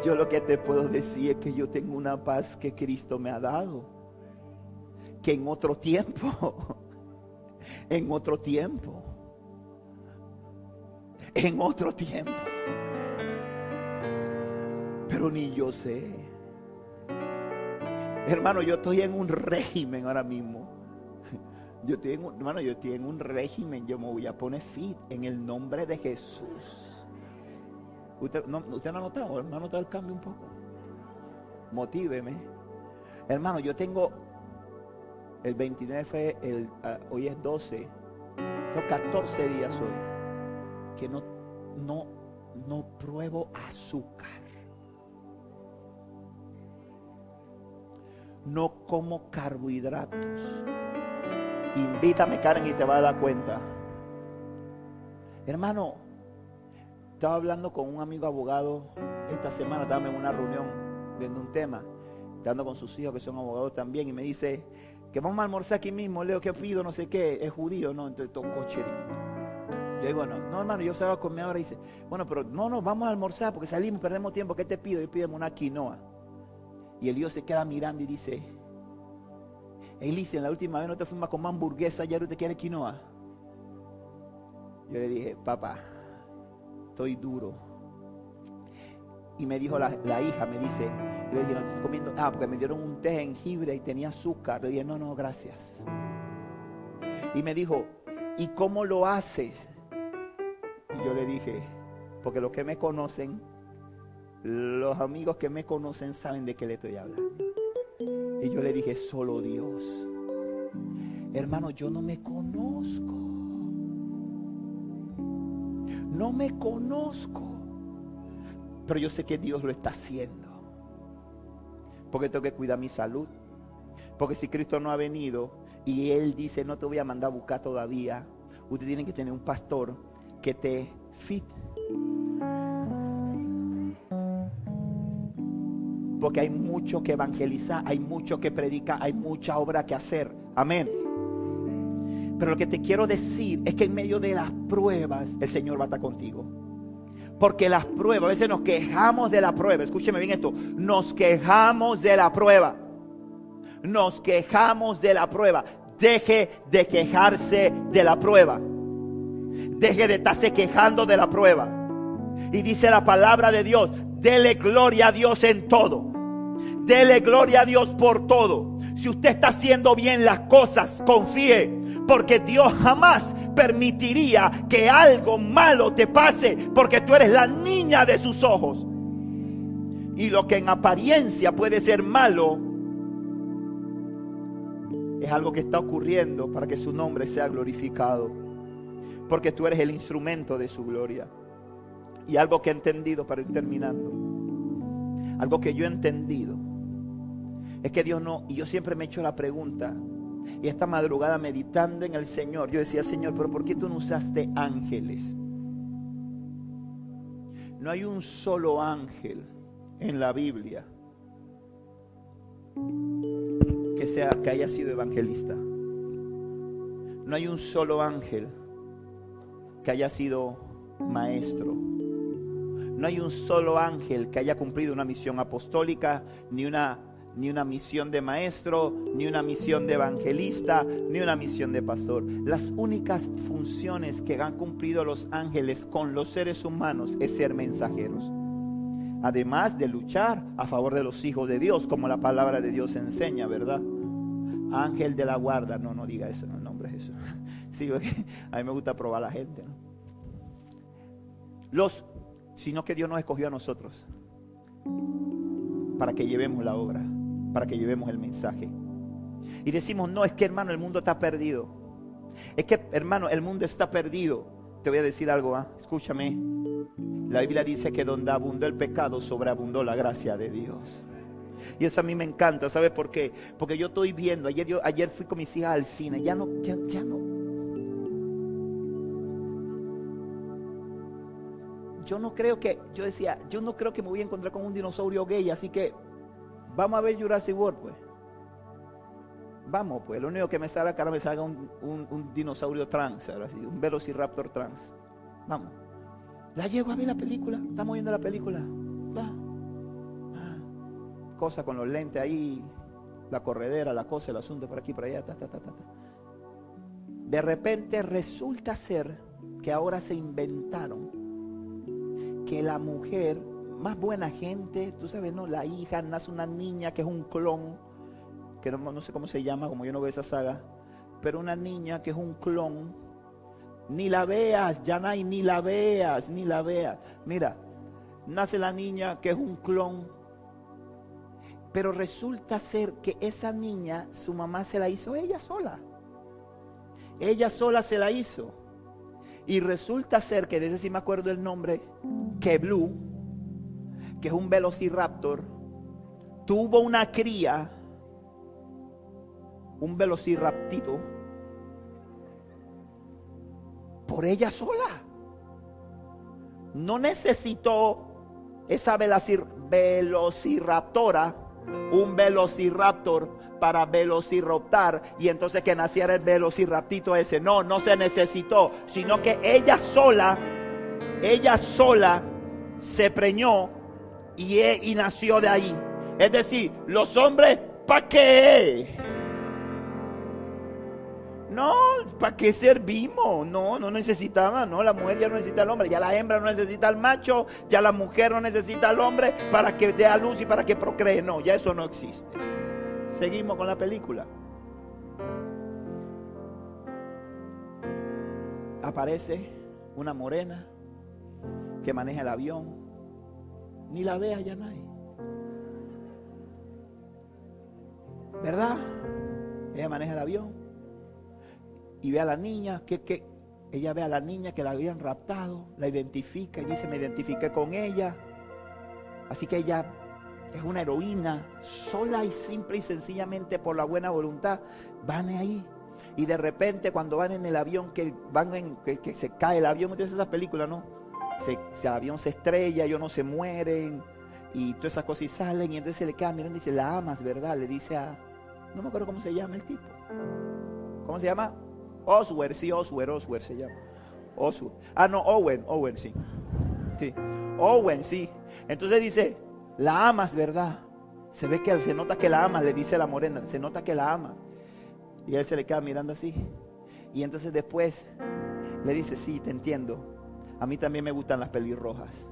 Yo lo que te puedo decir es que yo tengo una paz que Cristo me ha dado. Que en otro tiempo, en otro tiempo, en otro tiempo. Pero ni yo sé. Hermano, yo estoy en un régimen ahora mismo yo en, hermano, yo en un régimen, yo me voy a poner fit en el nombre de Jesús. ¿Usted no, ha notado? ¿No ha notado el cambio un poco? Motíveme. Hermano, yo tengo el 29, el, ah, hoy es 12, tengo 14 días hoy que no, no, no pruebo azúcar. No como carbohidratos. Invítame, Karen, y te vas a dar cuenta. Hermano, estaba hablando con un amigo abogado esta semana, estaba en una reunión viendo un tema, estando con sus hijos que son abogados también, y me dice que vamos a almorzar aquí mismo, Leo, ¿qué pido? No sé qué, es judío, ¿no? Entonces tocó. Yo digo, no, no, hermano, yo salgo a comer ahora y dice, bueno, pero no, no, vamos a almorzar porque salimos, perdemos tiempo, ¿qué te pido? Y pídeme una quinoa. Y el Dios se queda mirando y dice, Elise, la última vez no te fuimos a comer hamburguesa, ya no te quieres quinoa. Yo le dije, papá, estoy duro. Y me dijo la, hija, me dice, le dije, no estoy comiendo, ah, porque me dieron un té de jengibre y tenía azúcar. Le dije, no, no, gracias. Y me dijo, ¿y cómo lo haces? Y yo le dije, porque los que me conocen, los amigos que me conocen saben de qué le estoy hablando. Y yo le dije, solo Dios. Hermano, yo no me conozco. No me conozco. Pero yo sé que Dios lo está haciendo. Porque tengo que cuidar mi salud. Porque si Cristo no ha venido y Él dice, no te voy a mandar a buscar todavía, usted tiene que tener un pastor que te fit Porque hay mucho que evangelizar, hay mucho que predicar, hay mucha obra que hacer. Amén. Pero lo que te quiero decir es que en medio de las pruebas el Señor va a estar contigo. Porque las pruebas, a veces nos quejamos de la prueba. Escúcheme bien esto. Nos quejamos de la prueba. Nos quejamos de la prueba. Deje de quejarse de la prueba. Deje de estarse quejando de la prueba. Y dice la palabra de Dios, dele gloria a Dios en todo. Dele gloria a Dios por todo. Si usted está haciendo bien las cosas, confíe. Porque Dios jamás permitiría que algo malo te pase. Porque tú eres la niña de sus ojos. Y lo que en apariencia puede ser malo es algo que está ocurriendo para que su nombre sea glorificado. porque tú eres el instrumento de su gloria. Y algo que he entendido para ir terminando, algo que yo he entendido, es que Dios no, y yo siempre me he hecho la pregunta, y esta madrugada meditando en el Señor, yo decía, Señor, pero ¿por qué tú no usaste ángeles? No hay un solo ángel en la Biblia que, sea, que haya sido evangelista. No hay un solo ángel que haya sido maestro. No hay un solo ángel que haya cumplido una misión apostólica, ni una ni una misión de maestro, ni una misión de evangelista, ni una misión de pastor. Las únicas funciones que han cumplido los ángeles con los seres humanos es ser mensajeros. Además de luchar a favor de los hijos de Dios, como la palabra de Dios enseña, ¿verdad? Ángel de la guarda, no, no diga eso, no, el nombre es eso. Sí, a mí me gusta probar a la gente, ¿no? Los, sino que Dios nos escogió a nosotros para que llevemos la obra para que llevemos el mensaje. Y decimos, no, es que hermano, el mundo está perdido. Es que hermano, el mundo está perdido. Te voy a decir algo, ¿ah? escúchame. La Biblia dice que donde abundó el pecado, sobreabundó la gracia de Dios. Y eso a mí me encanta, ¿sabes por qué? Porque yo estoy viendo, ayer, ayer fui con mis hijas al cine, ya no, ya, ya no. Yo no creo que, yo decía, yo no creo que me voy a encontrar con un dinosaurio gay, así que Vamos a ver Jurassic World, pues. Vamos, pues. Lo único que me sale acá me salga un, dinosaurio trans, ahora sí, un velociraptor trans. Vamos. La llego a ver la película. Estamos viendo la película. Va. Ah. Cosa con los lentes ahí, la corredera, la cosa, el asunto por aquí, por allá, ta, ta, ta, ta. De repente resulta ser que ahora se inventaron que la mujer más buena gente, tú sabes, ¿no? La hija, nace una niña que es un clon, que no, sé cómo se llama, como yo no veo esa saga, pero una niña que es un clon, ni la veas, ya hay ni la veas, ni la veas. Mira, nace la niña que es un clon, pero resulta ser que esa niña, su mamá se la hizo ella sola. Ella sola se la hizo. Y resulta ser que, desde si me acuerdo el nombre, que Blue, que es un velociraptor, tuvo una cría, un velociraptito, por ella sola. No necesitó esa velociraptora, un velociraptor para velociraptar y entonces que naciera el velociraptito ese. No, no se necesitó, sino que ella sola, ella sola se preñó y, nació de ahí. Es decir, los hombres, ¿para qué? No, ¿para qué servimos? No, no necesitaba, no, la mujer ya no necesita al hombre, ya la hembra no necesita al macho, ya la mujer no necesita al hombre para que dé a luz y para que procree. No, ya eso no existe. Seguimos con la película. Aparece una morena que maneja el avión, ni la ve allá nadie. ¿Verdad? Ella maneja el avión y ve a la niña, que ella ve a la niña que la habían raptado, la identifica y dice, me identifiqué con ella. Así que ella es una heroína, sola y simple y sencillamente por la buena voluntad, van ahí. Y de repente cuando van en el avión, que van en, que, se cae el avión, ¿ustedes esa película, no? se, el avión se estrella, ellos no se mueren y todas esas cosas y salen y entonces se le queda mirando y dice, la amas, ¿verdad? Le dice a, no me acuerdo cómo se llama el tipo. ¿Cómo se llama? Oswer, sí, Oswer, Oswer se llama. Oswer. Ah, no, Owen, Owen, sí. Sí. Owen, sí. Entonces dice, la amas, ¿verdad? Se ve que se nota que la amas, le dice la morena, se nota que la amas. Y él se le queda mirando así. Y entonces después le dice, sí, te entiendo. A mí también me gustan las pelirrojas.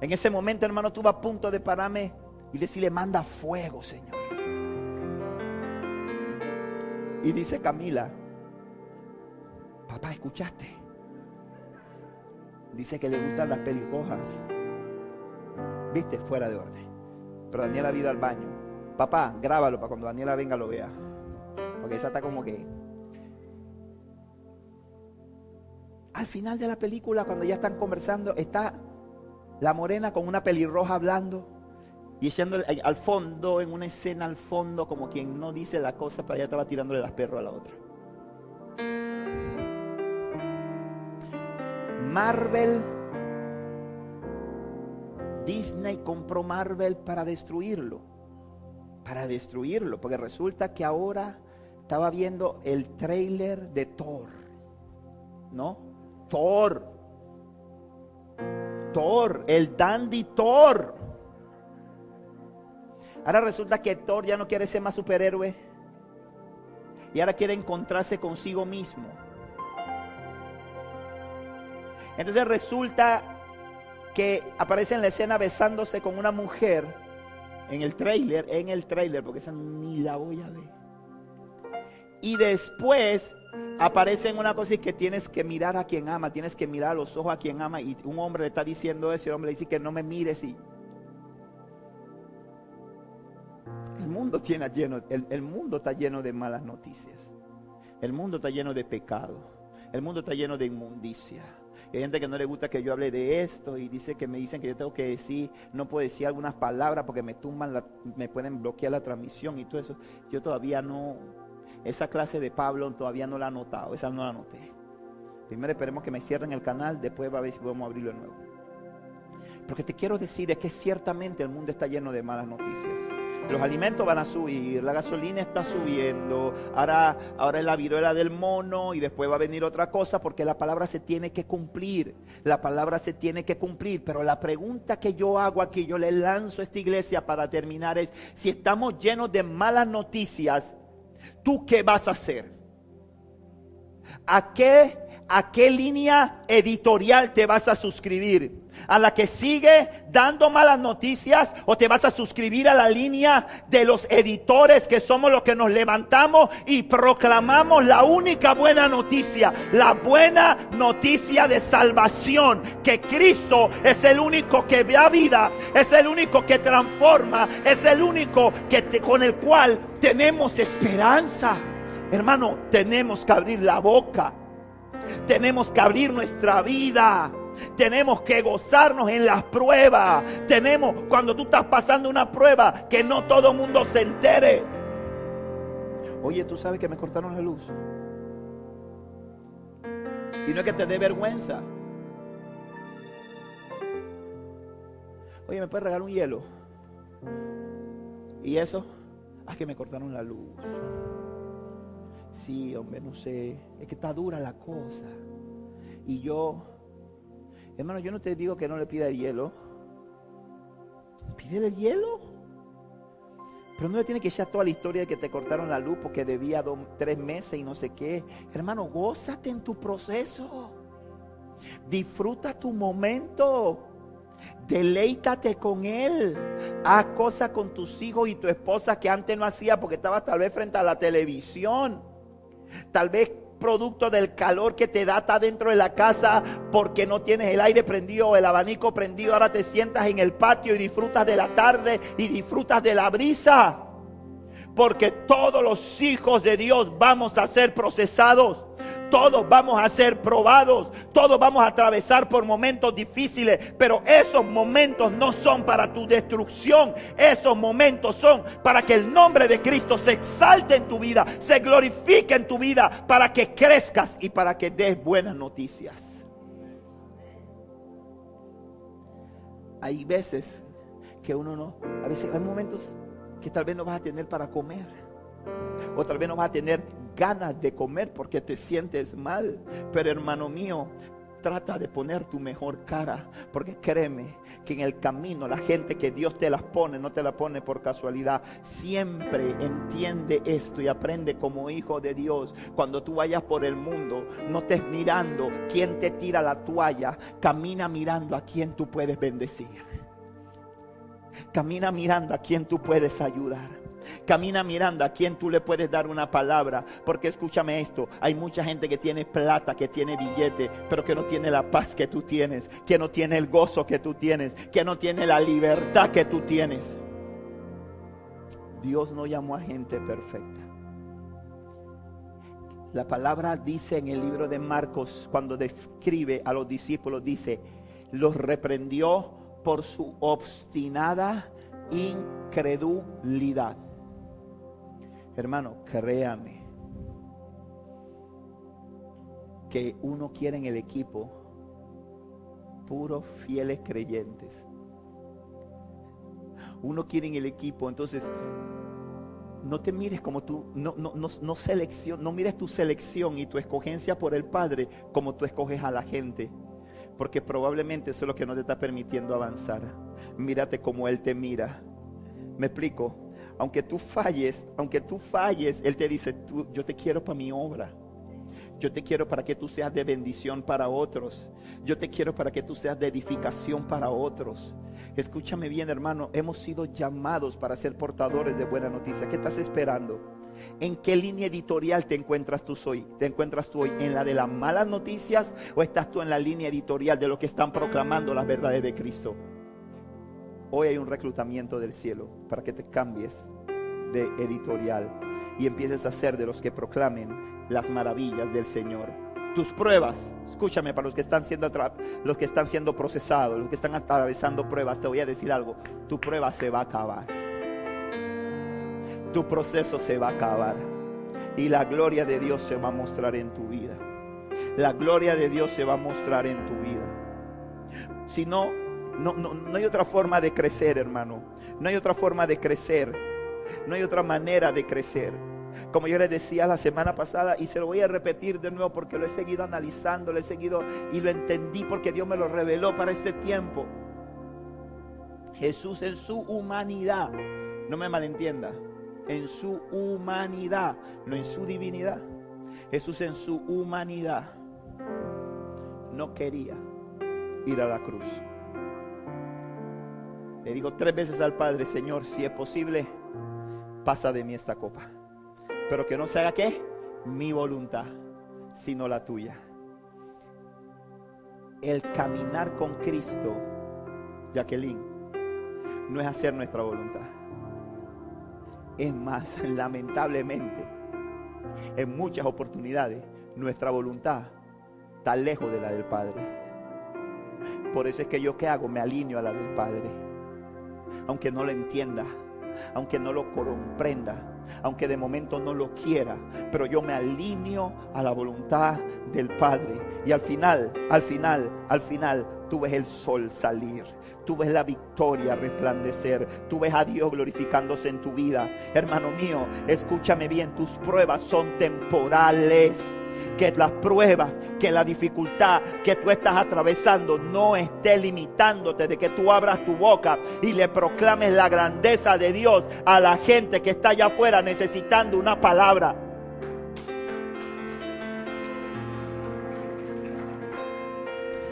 En ese momento, hermano, estuve a punto de pararme y decirle, manda fuego, Señor. Y dice Camila, papá, ¿escuchaste? Dice que le gustan las pelirrojas. Viste, fuera de orden. Pero Daniela ha ido al baño. Papá, grábalo para cuando Daniela venga lo vea. Porque esa está como que Al final de la película, cuando ya están conversando, está la morena con una pelirroja hablando y echando al fondo, en una escena al fondo, como quien no dice la cosa, pero ella estaba tirándole las perros a la otra. Marvel, Disney compró Marvel para destruirlo. Para destruirlo, porque resulta que ahora estaba viendo el trailer de Thor. ¿No? Thor. Thor, el dandy Thor. Ahora resulta que Thor ya no quiere ser más superhéroe. Y ahora quiere encontrarse consigo mismo. Entonces resulta que aparece en la escena besándose con una mujer en el trailer, en el trailer, porque esa ni la voy a ver. Y después aparece en una cosa y que tienes que mirar a quien ama, tienes que mirar a los ojos a quien ama. Y un hombre le está diciendo eso y el hombre le dice que no me mires. El mundo, lleno, el mundo está lleno de malas noticias. El mundo está lleno de pecado. El mundo está lleno de inmundicia. Hay gente que no le gusta que yo hable de esto y dice que me dicen que yo tengo que decir, no puedo decir algunas palabras porque me tumban, me pueden bloquear la transmisión y todo eso. Yo todavía no, esa clase de Pablo todavía no la he notado, esa no la noté. Primero esperemos que me cierren el canal, después va a ver si podemos abrirlo de nuevo. Lo que te quiero decir es que ciertamente el mundo está lleno de malas noticias. Los alimentos van a subir, la gasolina está subiendo, ahora, ahora es la viruela del mono y después va a venir otra cosa porque la palabra se tiene que cumplir, la palabra se tiene que cumplir. Pero la pregunta que yo hago aquí, yo le lanzo a esta iglesia para terminar es, si estamos llenos de malas noticias, ¿tú qué vas a hacer? ¿A qué, a qué línea editorial te vas a suscribir? A la que sigue dando malas noticias o te vas a suscribir a la línea de los editores que somos los que nos levantamos y proclamamos la única buena noticia, la buena noticia de salvación, que Cristo es el único que da vida, es el único que transforma, es el único que con el cual tenemos esperanza. Hermano, tenemos que abrir la boca. Tenemos que abrir nuestra vida tenemos que gozarnos en las pruebas. Tenemos, cuando tú estás pasando una prueba, que no todo el mundo se entere. Oye, tú sabes que me cortaron la luz. Y no es que te dé vergüenza. Oye, ¿me puedes regalar un hielo? ¿Y eso? Ah, que me cortaron la luz. Sí, hombre, no sé. Es que está dura la cosa. Y yo Hermano, yo no te digo que no le pida el hielo. Pídele el hielo. Pero no le tiene que echar toda la historia de que te cortaron la luz porque debía tres meses y no sé qué. Hermano, gózate en tu proceso. Disfruta tu momento. Deleítate con Él. Haz cosas con tus hijos y tu esposa que antes no hacía porque estabas tal vez frente a la televisión. Tal vez producto del calor que te da está dentro de la casa porque no tienes el aire prendido el abanico prendido. Ahora te sientas en el patio y disfrutas de la tarde y disfrutas de la brisa. Porque todos los hijos de Dios vamos a ser procesados todos vamos a ser probados, todos vamos a atravesar por momentos difíciles, pero esos momentos no son para tu destrucción, esos momentos son para que el nombre de Cristo se exalte en tu vida, se glorifique en tu vida, para que crezcas y para que des buenas noticias. Hay veces que uno no, a veces hay momentos que tal vez no vas a tener para comer. O tal vez no vas a tener ganas de comer porque te sientes mal. Pero hermano mío, trata de poner tu mejor cara, porque créeme que en el camino la gente que Dios te las pone, no te la pone por casualidad. Siempre entiende esto y aprende como hijo de Dios. Cuando tú vayas por el mundo, no estés mirando quién te tira la toalla, camina mirando a quién tú puedes bendecir. Camina mirando a quién tú puedes ayudar. Camina mirando a quién tú le puedes dar una palabra. Porque escúchame esto, hay mucha gente que tiene plata, que tiene billete, pero que no tiene la paz que tú tienes, que no tiene el gozo que tú tienes, que no tiene la libertad que tú tienes. Dios no llamó a gente perfecta. La palabra dice en el libro de Marcos, cuando describe a los discípulos, dice, los reprendió por su obstinada incredulidad. Hermano, créame que uno quiere en el equipo puros fieles creyentes. Uno quiere en el equipo, entonces no te mires como tú, no, no, no, selección, no mires tu selección y tu escogencia por el Padre como tú escoges a la gente. Porque probablemente eso es lo que no te está permitiendo avanzar. Mírate como Él te mira. Me explico. Aunque tú falles, aunque tú falles, Él te dice, tú, yo te quiero para mi obra. Yo te quiero para que tú seas de bendición para otros. Yo te quiero para que tú seas de edificación para otros. Escúchame bien, hermano. Hemos sido llamados para ser portadores de buena noticia. ¿Qué estás esperando? ¿En qué línea editorial te encuentras tú hoy? ¿Te encuentras tú hoy en la de las malas noticias o estás tú en la línea editorial de lo que están proclamando las verdades de Cristo? Hoy hay un reclutamiento del cielo para que te cambies de editorial y empieces a ser de los que proclamen las maravillas del Señor. Tus pruebas, escúchame para los que están siendo los que están siendo procesados, los que están atravesando pruebas, te voy a decir algo, tu prueba se va a acabar. Tu proceso se va a acabar y la gloria de Dios se va a mostrar en tu vida. La gloria de Dios se va a mostrar en tu vida. Si no, no, no, no hay otra forma de crecer, hermano. No hay otra forma de crecer. No hay otra manera de crecer como yo les decía la semana pasada, y se lo voy a repetir de nuevo porque lo he seguido analizando, lo he seguido y lo entendí porque Dios me lo reveló para este tiempo. Jesús en su humanidad, no me malentienda, en su humanidad, no en su divinidad. Jesús en su humanidad no quería ir a la cruz. Le digo tres veces al Padre, Señor, si es posible, pasa de mí esta copa. Pero que no se haga qué? Mi voluntad, sino la tuya. El caminar con Cristo, Jacqueline, no es hacer nuestra voluntad. Es más, lamentablemente, en muchas oportunidades, nuestra voluntad está lejos de la del Padre. Por eso es que yo qué hago, me alineo a la del Padre. Aunque no lo entienda, aunque no lo comprenda, aunque de momento no lo quiera, pero yo me alineo a la voluntad del Padre. Y al final, al final, al final, tú ves el sol salir. Tú ves la victoria resplandecer. Tú ves a Dios glorificándose en tu vida. Hermano mío, escúchame bien, tus pruebas son temporales que las pruebas, que la dificultad que tú estás atravesando no esté limitándote de que tú abras tu boca y le proclames la grandeza de Dios a la gente que está allá afuera necesitando una palabra.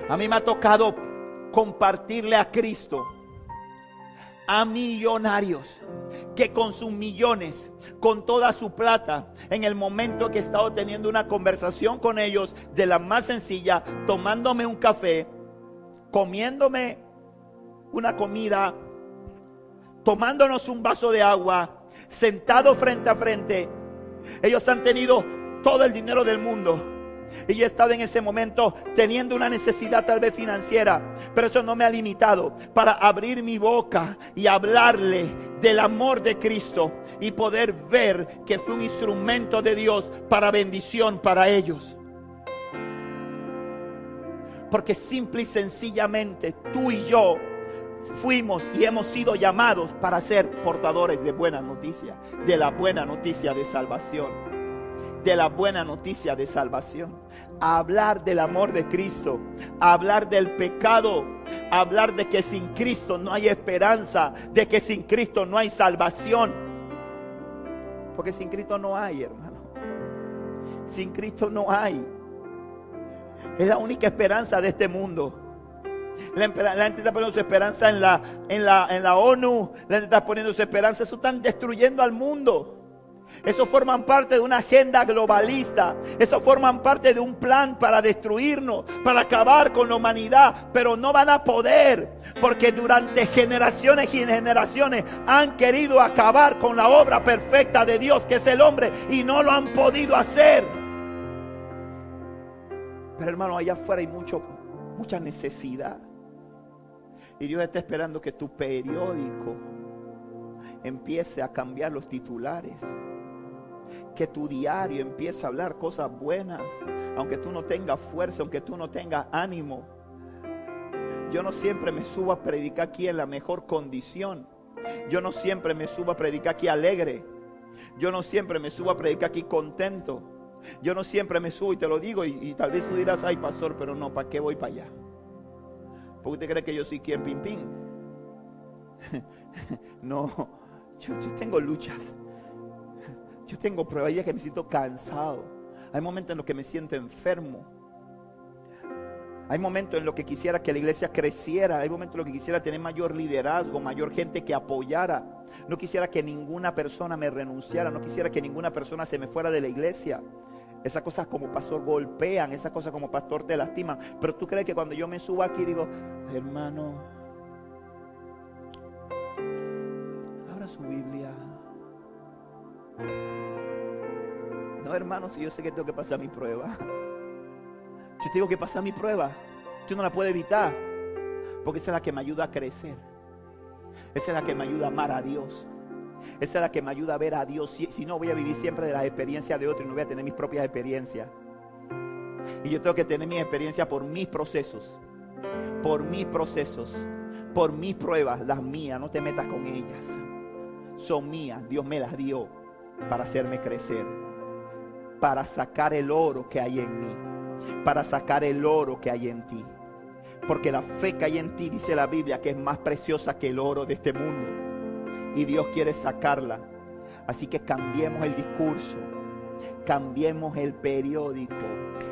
A mí me ha tocado compartirle a Cristo a millonarios que con sus millones, con toda su plata, en el momento que he estado teniendo una conversación con ellos de la más sencilla, tomándome un café, comiéndome una comida, tomándonos un vaso de agua, sentados frente a frente, ellos han tenido todo el dinero del mundo y yo he estado en ese momento teniendo una necesidad tal vez financiera, pero eso no me ha limitado para abrir mi boca y hablarle del amor de Cristo y poder ver que fue un instrumento de Dios para bendición para ellos. Porque simple y sencillamente tú y yo fuimos y hemos sido llamados para ser portadores de buena noticia, de la buena noticia de salvación de la buena noticia de salvación, hablar del amor de Cristo, hablar del pecado, hablar de que sin Cristo no hay esperanza, de que sin Cristo no hay salvación. Porque sin Cristo no hay, hermano. Sin Cristo no hay. Es la única esperanza de este mundo. La, gente está poniendo su esperanza en la, en, la, en la ONU. La gente está poniendo su esperanza. Eso están destruyendo al mundo. Eso forman parte de una agenda globalista. Eso forman parte de un plan para destruirnos, para acabar con la humanidad. Pero no van a poder. Porque durante generaciones y generaciones han querido acabar con la obra perfecta de Dios, que es el hombre, y no lo han podido hacer. Pero hermano, allá afuera hay mucho, mucha necesidad. Y Dios está esperando que tu periódico empiece a cambiar los titulares. Que tu diario empiece a hablar cosas buenas. Aunque tú no tengas fuerza, aunque tú no tengas ánimo. Yo no siempre me subo a predicar aquí en la mejor condición. Yo no siempre me subo a predicar aquí alegre. Yo no siempre me subo a predicar aquí contento. Yo no siempre me subo y te lo digo y, tal vez tú dirás, ay pastor, pero no, ¿para qué voy para allá? Porque usted cree que yo soy quien pim pim. no, yo, tengo luchas. Yo tengo pruebas que me siento cansado. Hay momentos en los que me siento enfermo. Hay momentos en los que quisiera que la iglesia creciera. Hay momentos en los que quisiera tener mayor liderazgo, mayor gente que apoyara. No quisiera que ninguna persona me renunciara. No quisiera que ninguna persona se me fuera de la iglesia. Esas cosas como pastor golpean, esas cosas como pastor te lastiman. Pero tú crees que cuando yo me subo aquí digo, hermano, abra su Biblia. No, hermano, si yo sé que tengo que pasar mi prueba. Yo tengo que pasar mi prueba. Tú no la puedes evitar. Porque esa es la que me ayuda a crecer. Esa es la que me ayuda a amar a Dios. Esa es la que me ayuda a ver a Dios. Si, no, voy a vivir siempre de las experiencias de otros y no voy a tener mis propias experiencias. Y yo tengo que tener mi experiencia por mis procesos. Por mis procesos. Por mis pruebas, las mías. No te metas con ellas. Son mías. Dios me las dio para hacerme crecer. Para sacar el oro que hay en mí para sacar el oro que hay en ti. Porque la fe que hay en ti, dice la Biblia, que es más preciosa que el oro de este mundo. Y Dios quiere sacarla. Así que cambiemos el discurso, cambiemos el periódico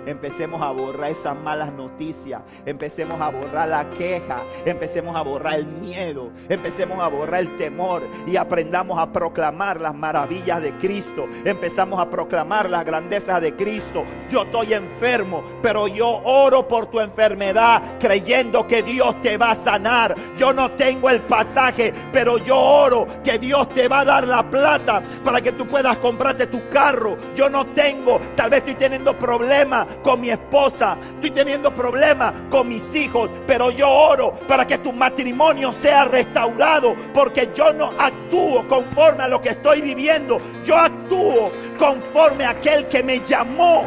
Empecemos a borrar esas malas noticias. Empecemos a borrar la queja. Empecemos a borrar el miedo. Empecemos a borrar el temor. Y aprendamos a proclamar las maravillas de Cristo. Empezamos a proclamar las grandezas de Cristo. Yo estoy enfermo, pero yo oro por tu enfermedad creyendo que Dios te va a sanar. Yo no tengo el pasaje, pero yo oro que Dios te va a dar la plata para que tú puedas comprarte tu carro. Yo no tengo, tal vez estoy teniendo problemas con mi esposa, estoy teniendo problemas con mis hijos, pero yo oro para que tu matrimonio sea restaurado, porque yo no actúo conforme a lo que estoy viviendo, yo actúo conforme a aquel que me llamó.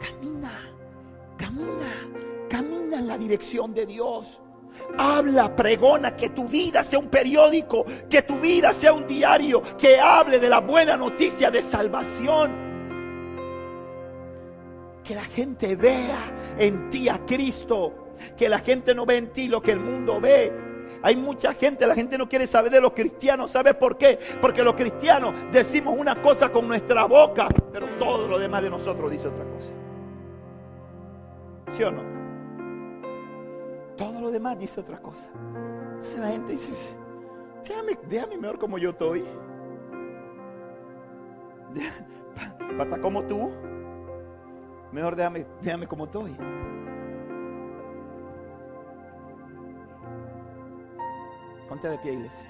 Camina, camina, camina en la dirección de Dios. Habla, pregona, que tu vida sea un periódico, que tu vida sea un diario, que hable de la buena noticia de salvación. Que la gente vea en ti a Cristo, que la gente no ve en ti lo que el mundo ve. Hay mucha gente, la gente no quiere saber de los cristianos. ¿Sabes por qué? Porque los cristianos decimos una cosa con nuestra boca, pero todo lo demás de nosotros dice otra cosa. ¿Sí o no? Todo lo demás dice otra cosa. Entonces la gente dice, déjame, déjame mejor como yo estoy. Para como tú. Mejor déjame, déjame como estoy. Ponte de pie, iglesia.